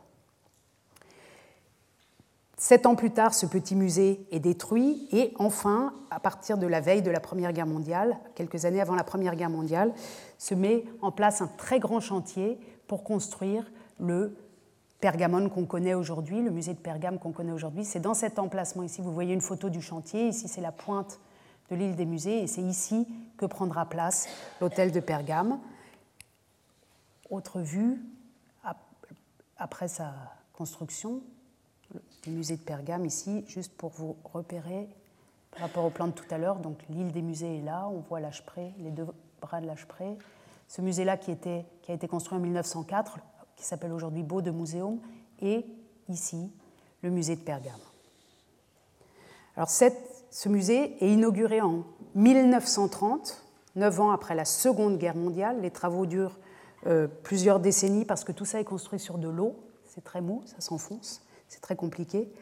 Sept ans plus tard, ce petit musée est détruit et enfin, à partir de la veille de la Première Guerre mondiale, quelques années avant la Première Guerre mondiale, se met en place un très grand chantier pour construire le Pergamon qu'on connaît aujourd'hui, le musée de Pergame qu'on connaît aujourd'hui. C'est dans cet emplacement ici, vous voyez une photo du chantier, ici c'est la pointe de l'île des musées et c'est ici que prendra place l'hôtel de Pergame. Autre vue, après sa construction, le musée de Pergame ici, juste pour vous repérer par rapport au plan de tout à l'heure. Donc l'île des musées est là, on voit l'Achepré, les deux bras de l'Achepré. Ce musée-là qui, qui a été construit en 1904, qui s'appelle aujourd'hui Beau de et ici le musée de Pergame. Alors ce musée est inauguré en 1930, neuf ans après la Seconde Guerre mondiale. Les travaux durent euh, plusieurs décennies parce que tout ça est construit sur de l'eau. C'est très mou, ça s'enfonce, c'est très compliqué.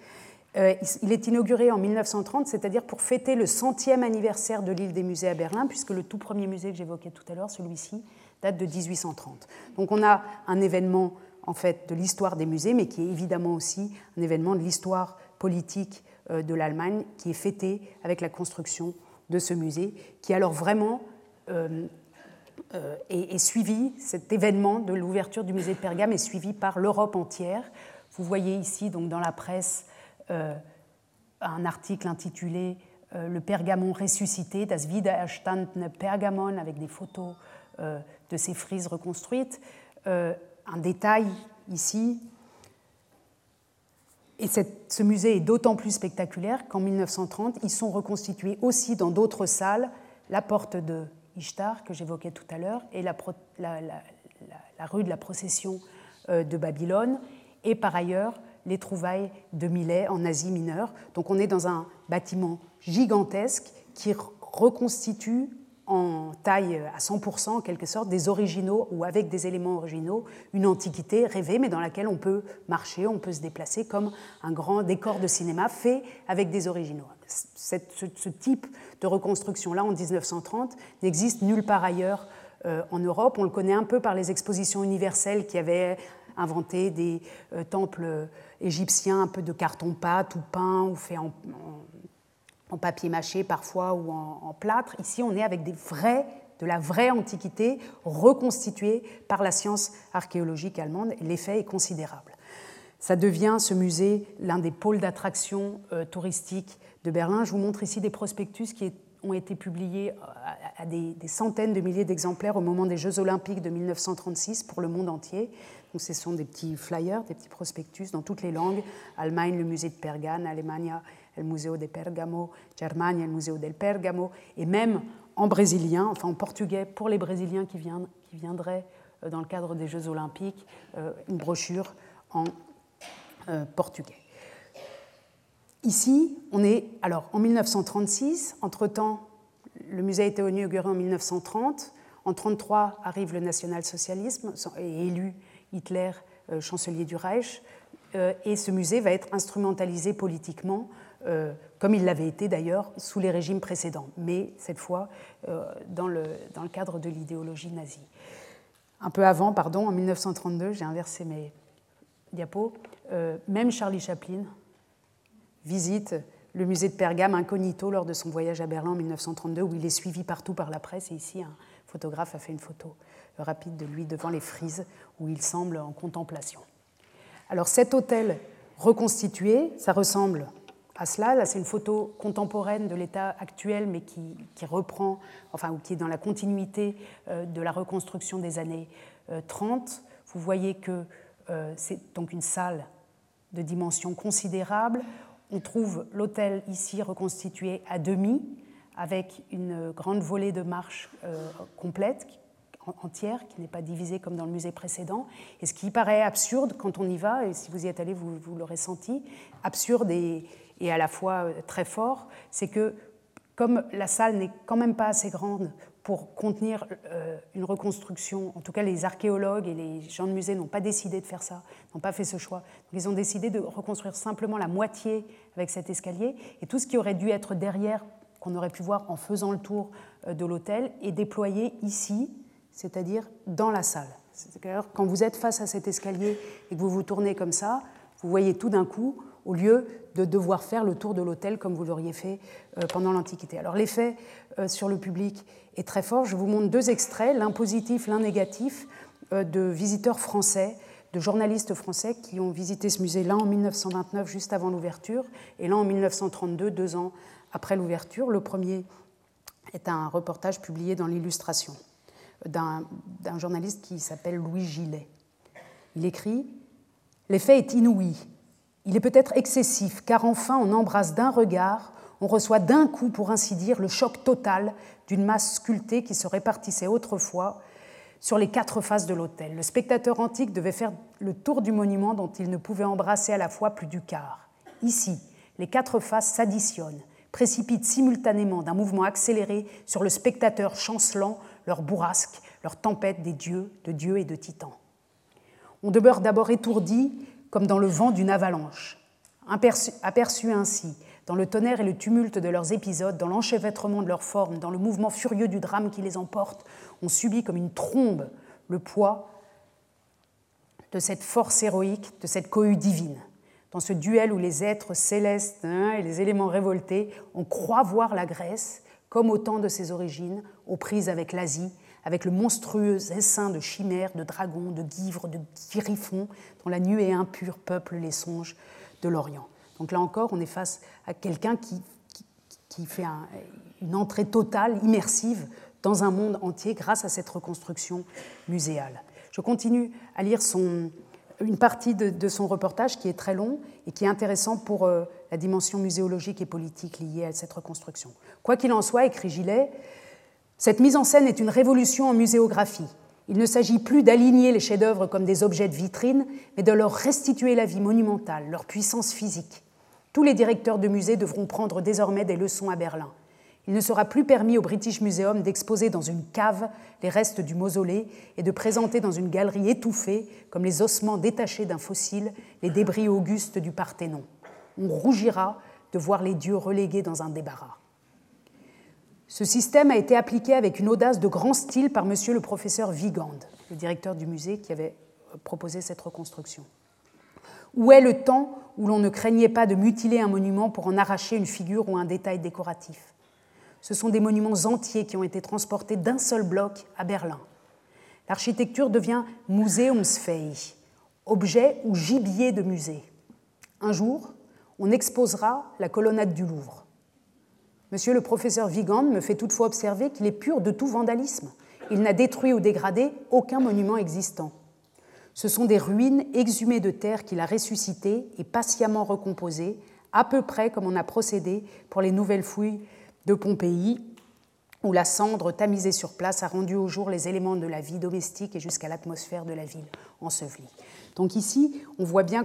Euh, il est inauguré en 1930, c'est-à-dire pour fêter le centième anniversaire de l'île des musées à Berlin, puisque le tout premier musée que j'évoquais tout à l'heure, celui-ci, date de 1830. Donc on a un événement en fait de l'histoire des musées, mais qui est évidemment aussi un événement de l'histoire politique euh, de l'Allemagne, qui est fêté avec la construction de ce musée, qui alors vraiment euh, est, suivi, cet événement de l'ouverture du musée de Pergame est suivi par l'Europe entière. Vous voyez ici donc dans la presse euh, un article intitulé euh, Le Pergamon ressuscité, Das wiedererstandene Pergamon, avec des photos euh, de ces frises reconstruites. un détail ici. Et ce musée est d'autant plus spectaculaire qu'en 1930, ils sont reconstitués aussi dans d'autres salles, la porte de Ishtar, que j'évoquais tout à l'heure, et la, rue de la procession de Babylone, et par ailleurs les trouvailles de Millet en Asie mineure. Donc on est dans un bâtiment gigantesque qui reconstitue en taille à 100% en quelque sorte des originaux ou avec des éléments originaux, une antiquité rêvée mais dans laquelle on peut marcher, on peut se déplacer comme un grand décor de cinéma fait avec des originaux. Ce, type de reconstruction-là en 1930 n'existe nulle part ailleurs euh, en Europe. On le connaît un peu par les expositions universelles qui avaient inventé des euh, temples égyptiens un peu de carton-pâte ou peint ou fait en, papier mâché parfois ou en, plâtre. Ici, on est avec de la vraie antiquité reconstituée par la science archéologique allemande. L'effet est considérable. Ça devient, ce musée, l'un des pôles d'attraction euh, touristique de Berlin. Je vous montre ici des prospectus qui ont été publiés à, des, des, centaines de milliers d'exemplaires au moment des Jeux olympiques de 1936 pour le monde entier. Donc, ce sont des petits flyers, des petits prospectus dans toutes les langues. Allemagne, le musée de Pergane, Allemagne, le Museo de Pergamo, Germania, le Museo del Pergamo, et même en brésilien, enfin en portugais pour les Brésiliens qui, viendraient euh, dans le cadre des Jeux Olympiques, euh, une brochure en euh, portugais. Ici, on est alors en 1936. Entre-temps, le musée a été inauguré en 1930. En 1933 arrive le national-socialisme et élu Hitler chancelier du Reich, et ce musée va être instrumentalisé politiquement, euh, comme il l'avait été d'ailleurs sous les régimes précédents, mais cette fois le, dans le cadre de l'idéologie nazie. Un peu avant, pardon, en 1932, j'ai inversé mes diapos, même Charlie Chaplin visite le musée de Pergame incognito lors de son voyage à Berlin en 1932, où il est suivi partout par la presse, et ici un photographe a fait une photo rapide de lui devant les frises où il semble en contemplation. Alors cet hôtel reconstitué, ça ressemble cela. Là, c'est une photo contemporaine de l'état actuel, mais qui, reprend, enfin, ou qui est dans la continuité euh, de la reconstruction des années 30. Euh, Vous voyez que euh, c'est donc une salle de dimension considérable. On trouve l'hôtel ici reconstitué à demi, avec une grande volée de marches complète entière, qui n'est pas divisée comme dans le musée précédent. Et ce qui paraît absurde quand on y va, et si vous y êtes allé, vous, vous l'aurez senti, absurde et, et, à la fois euh, très fort, c'est que comme la salle n'est quand même pas assez grande pour contenir euh, une reconstruction, en tout cas les archéologues et les gens de musée n'ont pas décidé de faire ça, n'ont pas fait ce choix. Ils ont décidé de reconstruire simplement la moitié avec cet escalier, et tout ce qui aurait dû être derrière, qu'on aurait pu voir en faisant le tour euh, de l'hôtel, est déployé ici, c'est-à-dire dans la salle. Quand vous êtes face à cet escalier et que vous vous tournez comme ça, vous voyez tout d'un coup, au lieu de devoir faire le tour de l'hôtel comme vous l'auriez fait euh, pendant l'Antiquité. Alors l'effet euh, sur le public est très fort. Je vous montre deux extraits, l'un positif, l'un négatif, euh, de visiteurs français, de journalistes français qui ont visité ce musée, l'un en 1929, juste avant l'ouverture, et l'un en 1932, deux ans après l'ouverture. Le premier est un reportage publié dans l'Illustration d'un journaliste qui s'appelle Louis Gillet. Il écrit L'effet est inouï. Il est peut-être excessif, car enfin on embrasse d'un regard, on reçoit d'un coup, pour ainsi dire, le choc total d'une masse sculptée qui se répartissait autrefois sur les quatre faces de l'autel. Le spectateur antique devait faire le tour du monument dont il ne pouvait embrasser à la fois plus du quart. Ici, les quatre faces s'additionnent, précipitent simultanément d'un mouvement accéléré sur le spectateur chancelant leur bourrasque, leur tempête des dieux, de dieux et de titans. On demeure d'abord étourdi comme dans le vent d'une avalanche, aperçu, ainsi dans le tonnerre et le tumulte de leurs épisodes, dans l'enchevêtrement de leurs formes, dans le mouvement furieux du drame qui les emporte, on subit comme une trombe le poids de cette force héroïque, de cette cohue divine. Dans ce duel où les êtres célestes hein, et les éléments révoltés, on croit voir la Grèce, comme au temps de ses origines, aux prises avec l'Asie, avec le monstrueux essaim de chimères, de dragons, de guivres, de griffons, dont la nuée impure peuple les songes de l'Orient. Donc là encore, on est face à quelqu'un qui, qui, fait une entrée totale, immersive, dans un monde entier grâce à cette reconstruction muséale. Je continue à lire une partie de, son reportage qui est très long et qui est intéressant pour euh, la dimension muséologique et politique liée à cette reconstruction. Quoi qu'il en soit, écrit Gillet, cette mise en scène est une révolution en muséographie. Il ne s'agit plus d'aligner les chefs-d'œuvre comme des objets de vitrine, mais de leur restituer la vie monumentale, leur puissance physique. Tous les directeurs de musées devront prendre désormais des leçons à Berlin. Il ne sera plus permis au British Museum d'exposer dans une cave les restes du mausolée et de présenter dans une galerie étouffée, comme les ossements détachés d'un fossile, les débris augustes du Parthénon. On rougira de voir les dieux relégués dans un débarras. Ce système a été appliqué avec une audace de grand style par monsieur le professeur Vigand, le directeur du musée qui avait proposé cette reconstruction. Où est le temps où l'on ne craignait pas de mutiler un monument pour en arracher une figure ou un détail décoratif? Ce sont des monuments entiers qui ont été transportés d'un seul bloc à Berlin. L'architecture devient Museumsfähig, objet ou gibier de musée. Un jour, on exposera la colonnade du Louvre. Monsieur le professeur Vigand me fait toutefois observer qu'il est pur de tout vandalisme. Il n'a détruit ou dégradé aucun monument existant. Ce sont des ruines exhumées de terre qu'il a ressuscitées et patiemment recomposées, à peu près comme on a procédé pour les nouvelles fouilles de Pompéi, où la cendre tamisée sur place a rendu au jour les éléments de la vie domestique et jusqu'à l'atmosphère de la ville ensevelie. Donc ici, on voit bien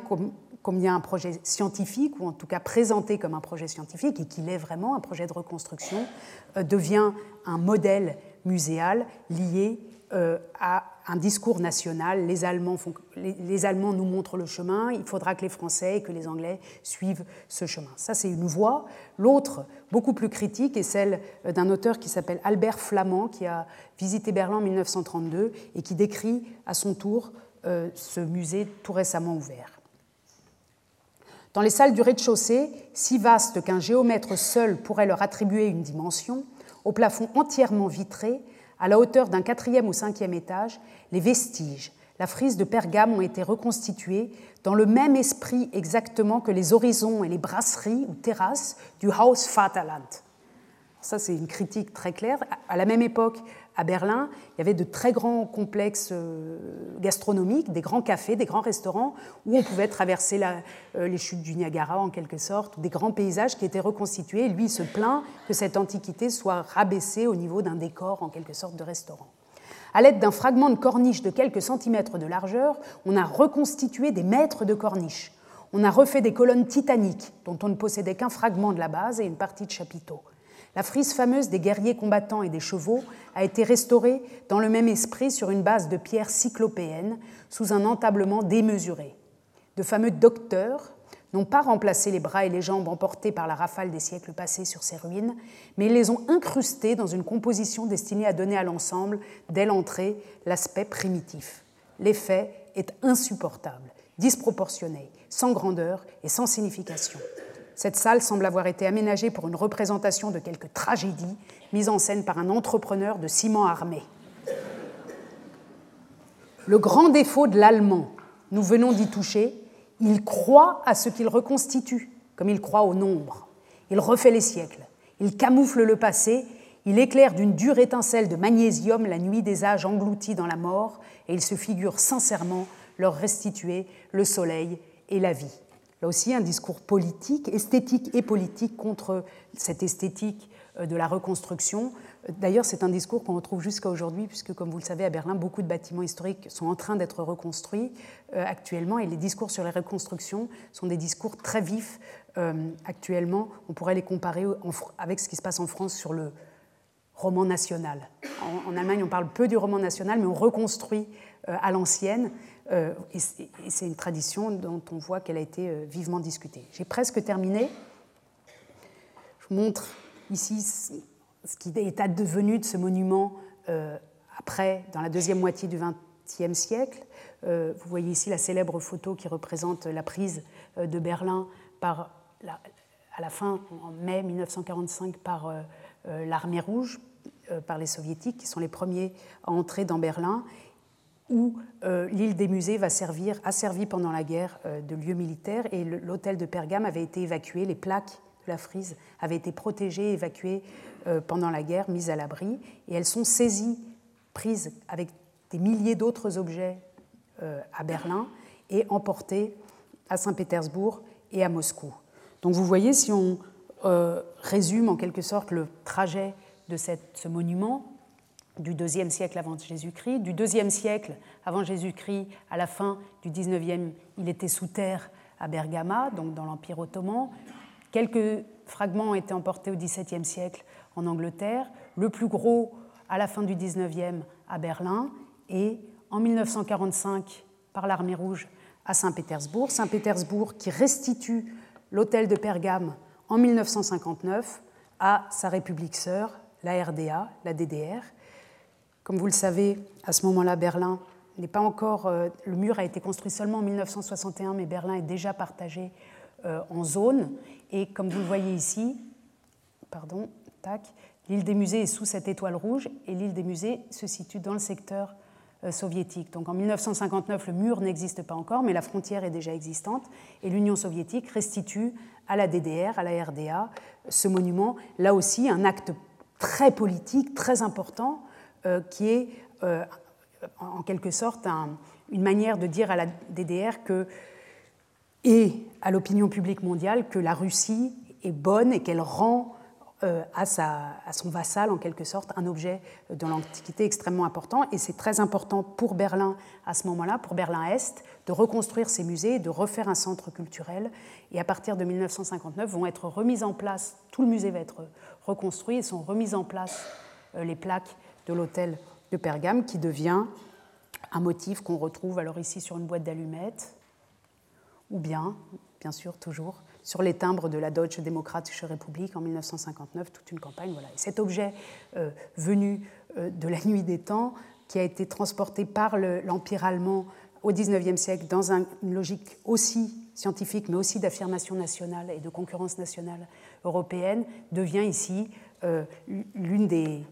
combien un projet scientifique, ou en tout cas présenté comme un projet scientifique, et qu'il est vraiment un projet de reconstruction, euh, devient un modèle muséal lié euh, à un discours national. Les Allemands, nous montrent le chemin, il faudra que les Français et que les Anglais suivent ce chemin. Ça, c'est une voie. L'autre, beaucoup plus critique, est celle d'un auteur qui s'appelle Albert Flamand, qui a visité Berlin en 1932 et qui décrit à son tour euh, ce musée tout récemment ouvert. Dans les salles du rez-de-chaussée, si vastes qu'un géomètre seul pourrait leur attribuer une dimension, au plafond entièrement vitré, à la hauteur d'un quatrième ou cinquième étage, les vestiges, la frise de Pergame ont été reconstitués dans le même esprit exactement que les horizons et les brasseries ou terrasses du Haus Vaterland. Ça, c'est une critique très claire. À la même époque, à Berlin, il y avait de très grands complexes euh, gastronomiques, des grands cafés, des grands restaurants où on pouvait traverser euh, les chutes du Niagara en quelque sorte, des grands paysages qui étaient reconstitués. lui, se plaint que cette antiquité soit rabaissée au niveau d'un décor en quelque sorte de restaurant. À l'aide d'un fragment de corniche de quelques centimètres de largeur, on a reconstitué des mètres de corniche. On a refait des colonnes titaniques dont on ne possédait qu'un fragment de la base et une partie de chapiteau. La frise fameuse des guerriers combattants et des chevaux a été restaurée dans le même esprit sur une base de pierre cyclopéenne, sous un entablement démesuré. De fameux docteurs n'ont pas remplacé les bras et les jambes emportés par la rafale des siècles passés sur ces ruines, mais ils les ont incrustés dans une composition destinée à donner à l'ensemble, dès l'entrée, l'aspect primitif. L'effet est insupportable, disproportionné, sans grandeur et sans signification. Cette salle semble avoir été aménagée pour une représentation de quelque tragédie mise en scène par un entrepreneur de ciment armé. Le grand défaut de l'allemand, nous venons d'y toucher, il croit à ce qu'il reconstitue, comme il croit au nombre. Il refait les siècles, il camoufle le passé, il éclaire d'une dure étincelle de magnésium la nuit des âges engloutis dans la mort, et il se figure sincèrement leur restituer le soleil et la vie aussi un discours politique, esthétique et politique contre cette esthétique euh, de la reconstruction, D'ailleurs, c'est un discours qu'on retrouve jusqu'à aujourd'hui, puisque, comme vous le savez, à Berlin, beaucoup de bâtiments historiques sont en train d'être reconstruits euh, actuellement, et les discours sur les reconstructions sont des discours très vifs euh, actuellement. On pourrait les comparer avec ce qui se passe en France sur le roman national. En, Allemagne, on parle peu du roman national, mais on reconstruit à l'ancienne, et c'est une tradition dont on voit qu'elle a été vivement discutée. J'ai presque terminé. Je vous montre ici ce qui est advenu de ce monument euh, après, dans la deuxième moitié du XXe siècle. Euh, vous voyez ici la célèbre photo qui représente la prise euh, de Berlin à la fin, en mai 1945, par l'armée rouge, par les soviétiques, qui sont les premiers à entrer dans Berlin, où l'île des musées va servir, a servi pendant la guerre de lieu militaire, et l'hôtel de Pergame avait été évacué, les plaques de la frise avaient été protégées, évacuées euh, pendant la guerre, mises à l'abri, et elles sont saisies, prises avec des milliers d'autres objets euh, à Berlin et emportées à Saint-Pétersbourg et à Moscou. Donc vous voyez, si on euh, résume en quelque sorte le trajet de ce monument du IIe siècle avant Jésus-Christ, du IIe siècle avant Jésus-Christ à la fin du XIXe, il était sous terre à Bergama, donc dans l'Empire ottoman. Quelques fragments ont été emportés au XVIIe siècle en Angleterre, le plus gros à la fin du 19e à Berlin et en 1945 par l'armée rouge à Saint-Pétersbourg. Saint-Pétersbourg qui restitue l'hôtel de Pergame en 1959 à sa république sœur, la RDA, la DDR. Comme vous le savez, à ce moment-là, Berlin n'est pas encore. Euh, le mur a été construit seulement en 1961, mais Berlin est déjà partagé euh, en zones. Et comme vous le voyez ici, pardon, L'île des musées est sous cette étoile rouge et l'île des musées se situe dans le secteur euh, soviétique. Donc en 1959, le mur n'existe pas encore, mais la frontière est déjà existante et l'Union soviétique restitue à la DDR, à la RDA, ce monument, là aussi un acte très politique, très important, qui est euh, en quelque sorte une manière de dire à la DDR que, et à l'opinion publique mondiale que la Russie est bonne et qu'elle rend euh, à, son vassal, en quelque sorte, un objet de l'Antiquité extrêmement important. Et c'est très important pour Berlin, à ce moment-là, pour Berlin-Est, de reconstruire ses musées, de refaire un centre culturel. Et à partir de 1959, vont être remises en place, tout le musée va être reconstruit, et sont remises en place euh, les plaques de l'hôtel de Pergame, qui devient un motif qu'on retrouve alors ici sur une boîte d'allumettes, ou bien, bien sûr, toujours sur les timbres de la Deutsche Demokratische Republik en 1959, toute une campagne. Voilà. Et cet objet euh, venu euh, de la nuit des temps, qui a été transporté par l'Empire allemand au XIXe siècle dans une logique aussi scientifique, mais aussi d'affirmation nationale et de concurrence nationale européenne, devient ici euh, l'une des,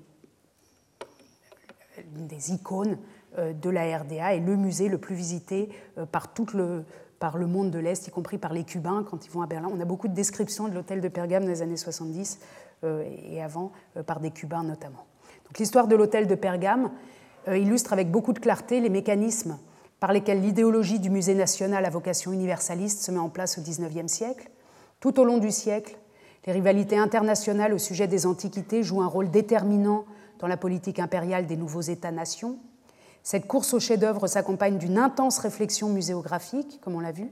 des, icônes de la RDA et le musée le plus visité par toute le, par le monde de l'Est, y compris par les Cubains quand ils vont à Berlin. On a beaucoup de descriptions de l'hôtel de Pergame dans les années 70 euh, et avant, euh, par des Cubains notamment. Donc, l'histoire de l'hôtel de Pergame euh, illustre avec beaucoup de clarté les mécanismes par lesquels l'idéologie du musée national à vocation universaliste se met en place au XIXe siècle. Tout au long du siècle, les rivalités internationales au sujet des antiquités jouent un rôle déterminant dans la politique impériale des nouveaux États-nations. Cette course au chef-d'œuvre s'accompagne d'une intense réflexion muséographique, comme on l'a vu,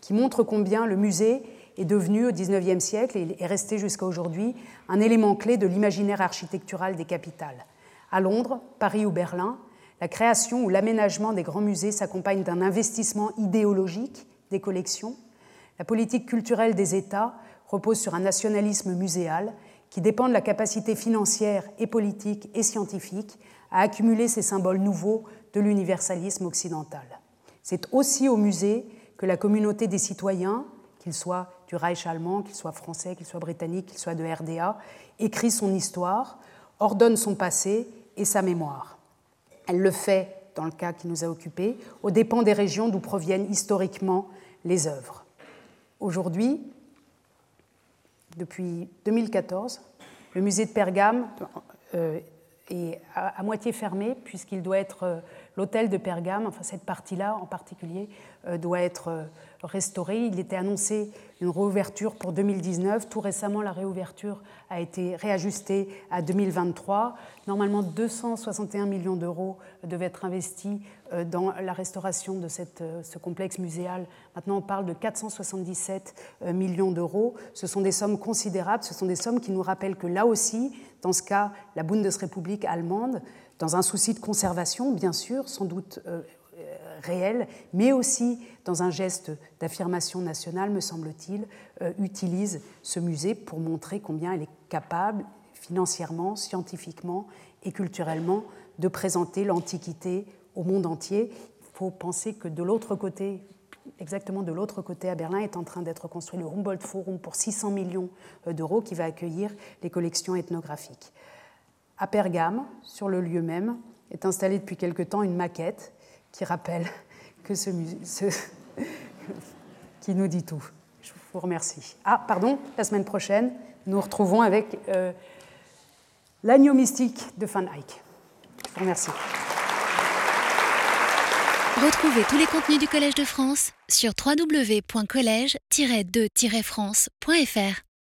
qui montre combien le musée est devenu au XIXe siècle et est resté jusqu'à aujourd'hui un élément clé de l'imaginaire architectural des capitales. À Londres, Paris ou Berlin, la création ou l'aménagement des grands musées s'accompagne d'un investissement idéologique des collections. La politique culturelle des États repose sur un nationalisme muséal qui dépend de la capacité financière et politique et scientifique à accumuler ces symboles nouveaux de l'universalisme occidental. C'est aussi au musée que la communauté des citoyens, qu'ils soient du Reich allemand, qu'ils soient français, qu'ils soient britanniques, qu'ils soient de RDA, écrit son histoire, ordonne son passé et sa mémoire. Elle le fait, dans le cas qui nous a occupés, aux dépens des régions d'où proviennent historiquement les œuvres. Aujourd'hui, depuis 2014, le musée de Pergame euh, est à, moitié fermé puisqu'il doit être euh, l'hôtel de Pergame, enfin cette partie-là en particulier, doit être restaurée. Il était annoncé une réouverture pour 2019. Tout récemment, la réouverture a été réajustée à 2023. Normalement, 261 millions d'euros devaient être investis euh, dans la restauration de euh, ce complexe muséal. Maintenant, on parle de 477 euh, millions d'euros. Ce sont des sommes considérables. Ce sont des sommes qui nous rappellent que là aussi, dans ce cas, la Bundesrepublik allemande, dans un souci de conservation, bien sûr, sans doute réel, mais aussi dans un geste d'affirmation nationale, me semble-t-il, euh, utilise ce musée pour montrer combien elle est capable, financièrement, scientifiquement et culturellement, de présenter l'Antiquité au monde entier. Il faut penser que de l'autre côté, exactement de l'autre côté à Berlin, est en train d'être construit le Humboldt Forum pour 600 millions euh, d'euros qui va accueillir les collections ethnographiques. À Pergame, sur le lieu même, est installée depuis quelque temps une maquette qui rappelle que ce, ce qui nous dit tout. Je vous remercie. Ah, pardon, la semaine prochaine, nous retrouvons avec euh, l'agneau mystique de Van Eyck. Je vous remercie. Retrouvez tous les contenus du Collège de France sur www.colège-2-france.fr.